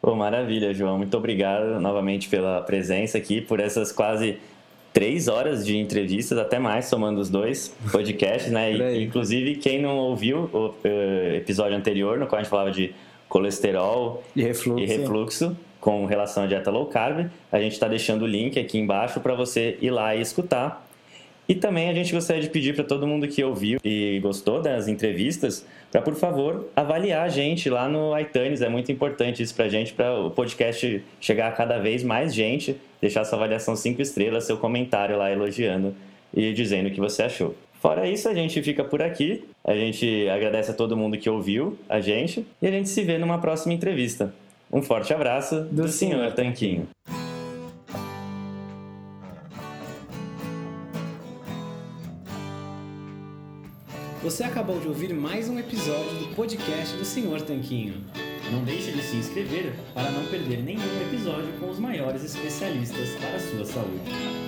Pô, maravilha, João. Muito obrigado novamente pela presença aqui, por essas quase três horas de entrevistas, até mais, somando os dois podcasts, né? E, inclusive, quem não ouviu o uh, episódio anterior, no qual a gente falava de colesterol
e refluxo.
e refluxo com relação à dieta low carb. A gente está deixando o link aqui embaixo para você ir lá e escutar. E também a gente gostaria de pedir para todo mundo que ouviu e gostou das entrevistas, para por favor avaliar a gente lá no iTunes. É muito importante isso para a gente, para o podcast chegar a cada vez mais gente. Deixar sua avaliação cinco estrelas, seu comentário lá elogiando e dizendo o que você achou. Fora isso, a gente fica por aqui. A gente agradece a todo mundo que ouviu a gente e a gente se vê numa próxima entrevista. Um forte abraço do, do Senhor Tanquinho.
Você acabou de ouvir mais um episódio do podcast do Senhor Tanquinho.
Não deixe de se inscrever para não perder nenhum episódio com os maiores especialistas para a sua saúde.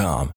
com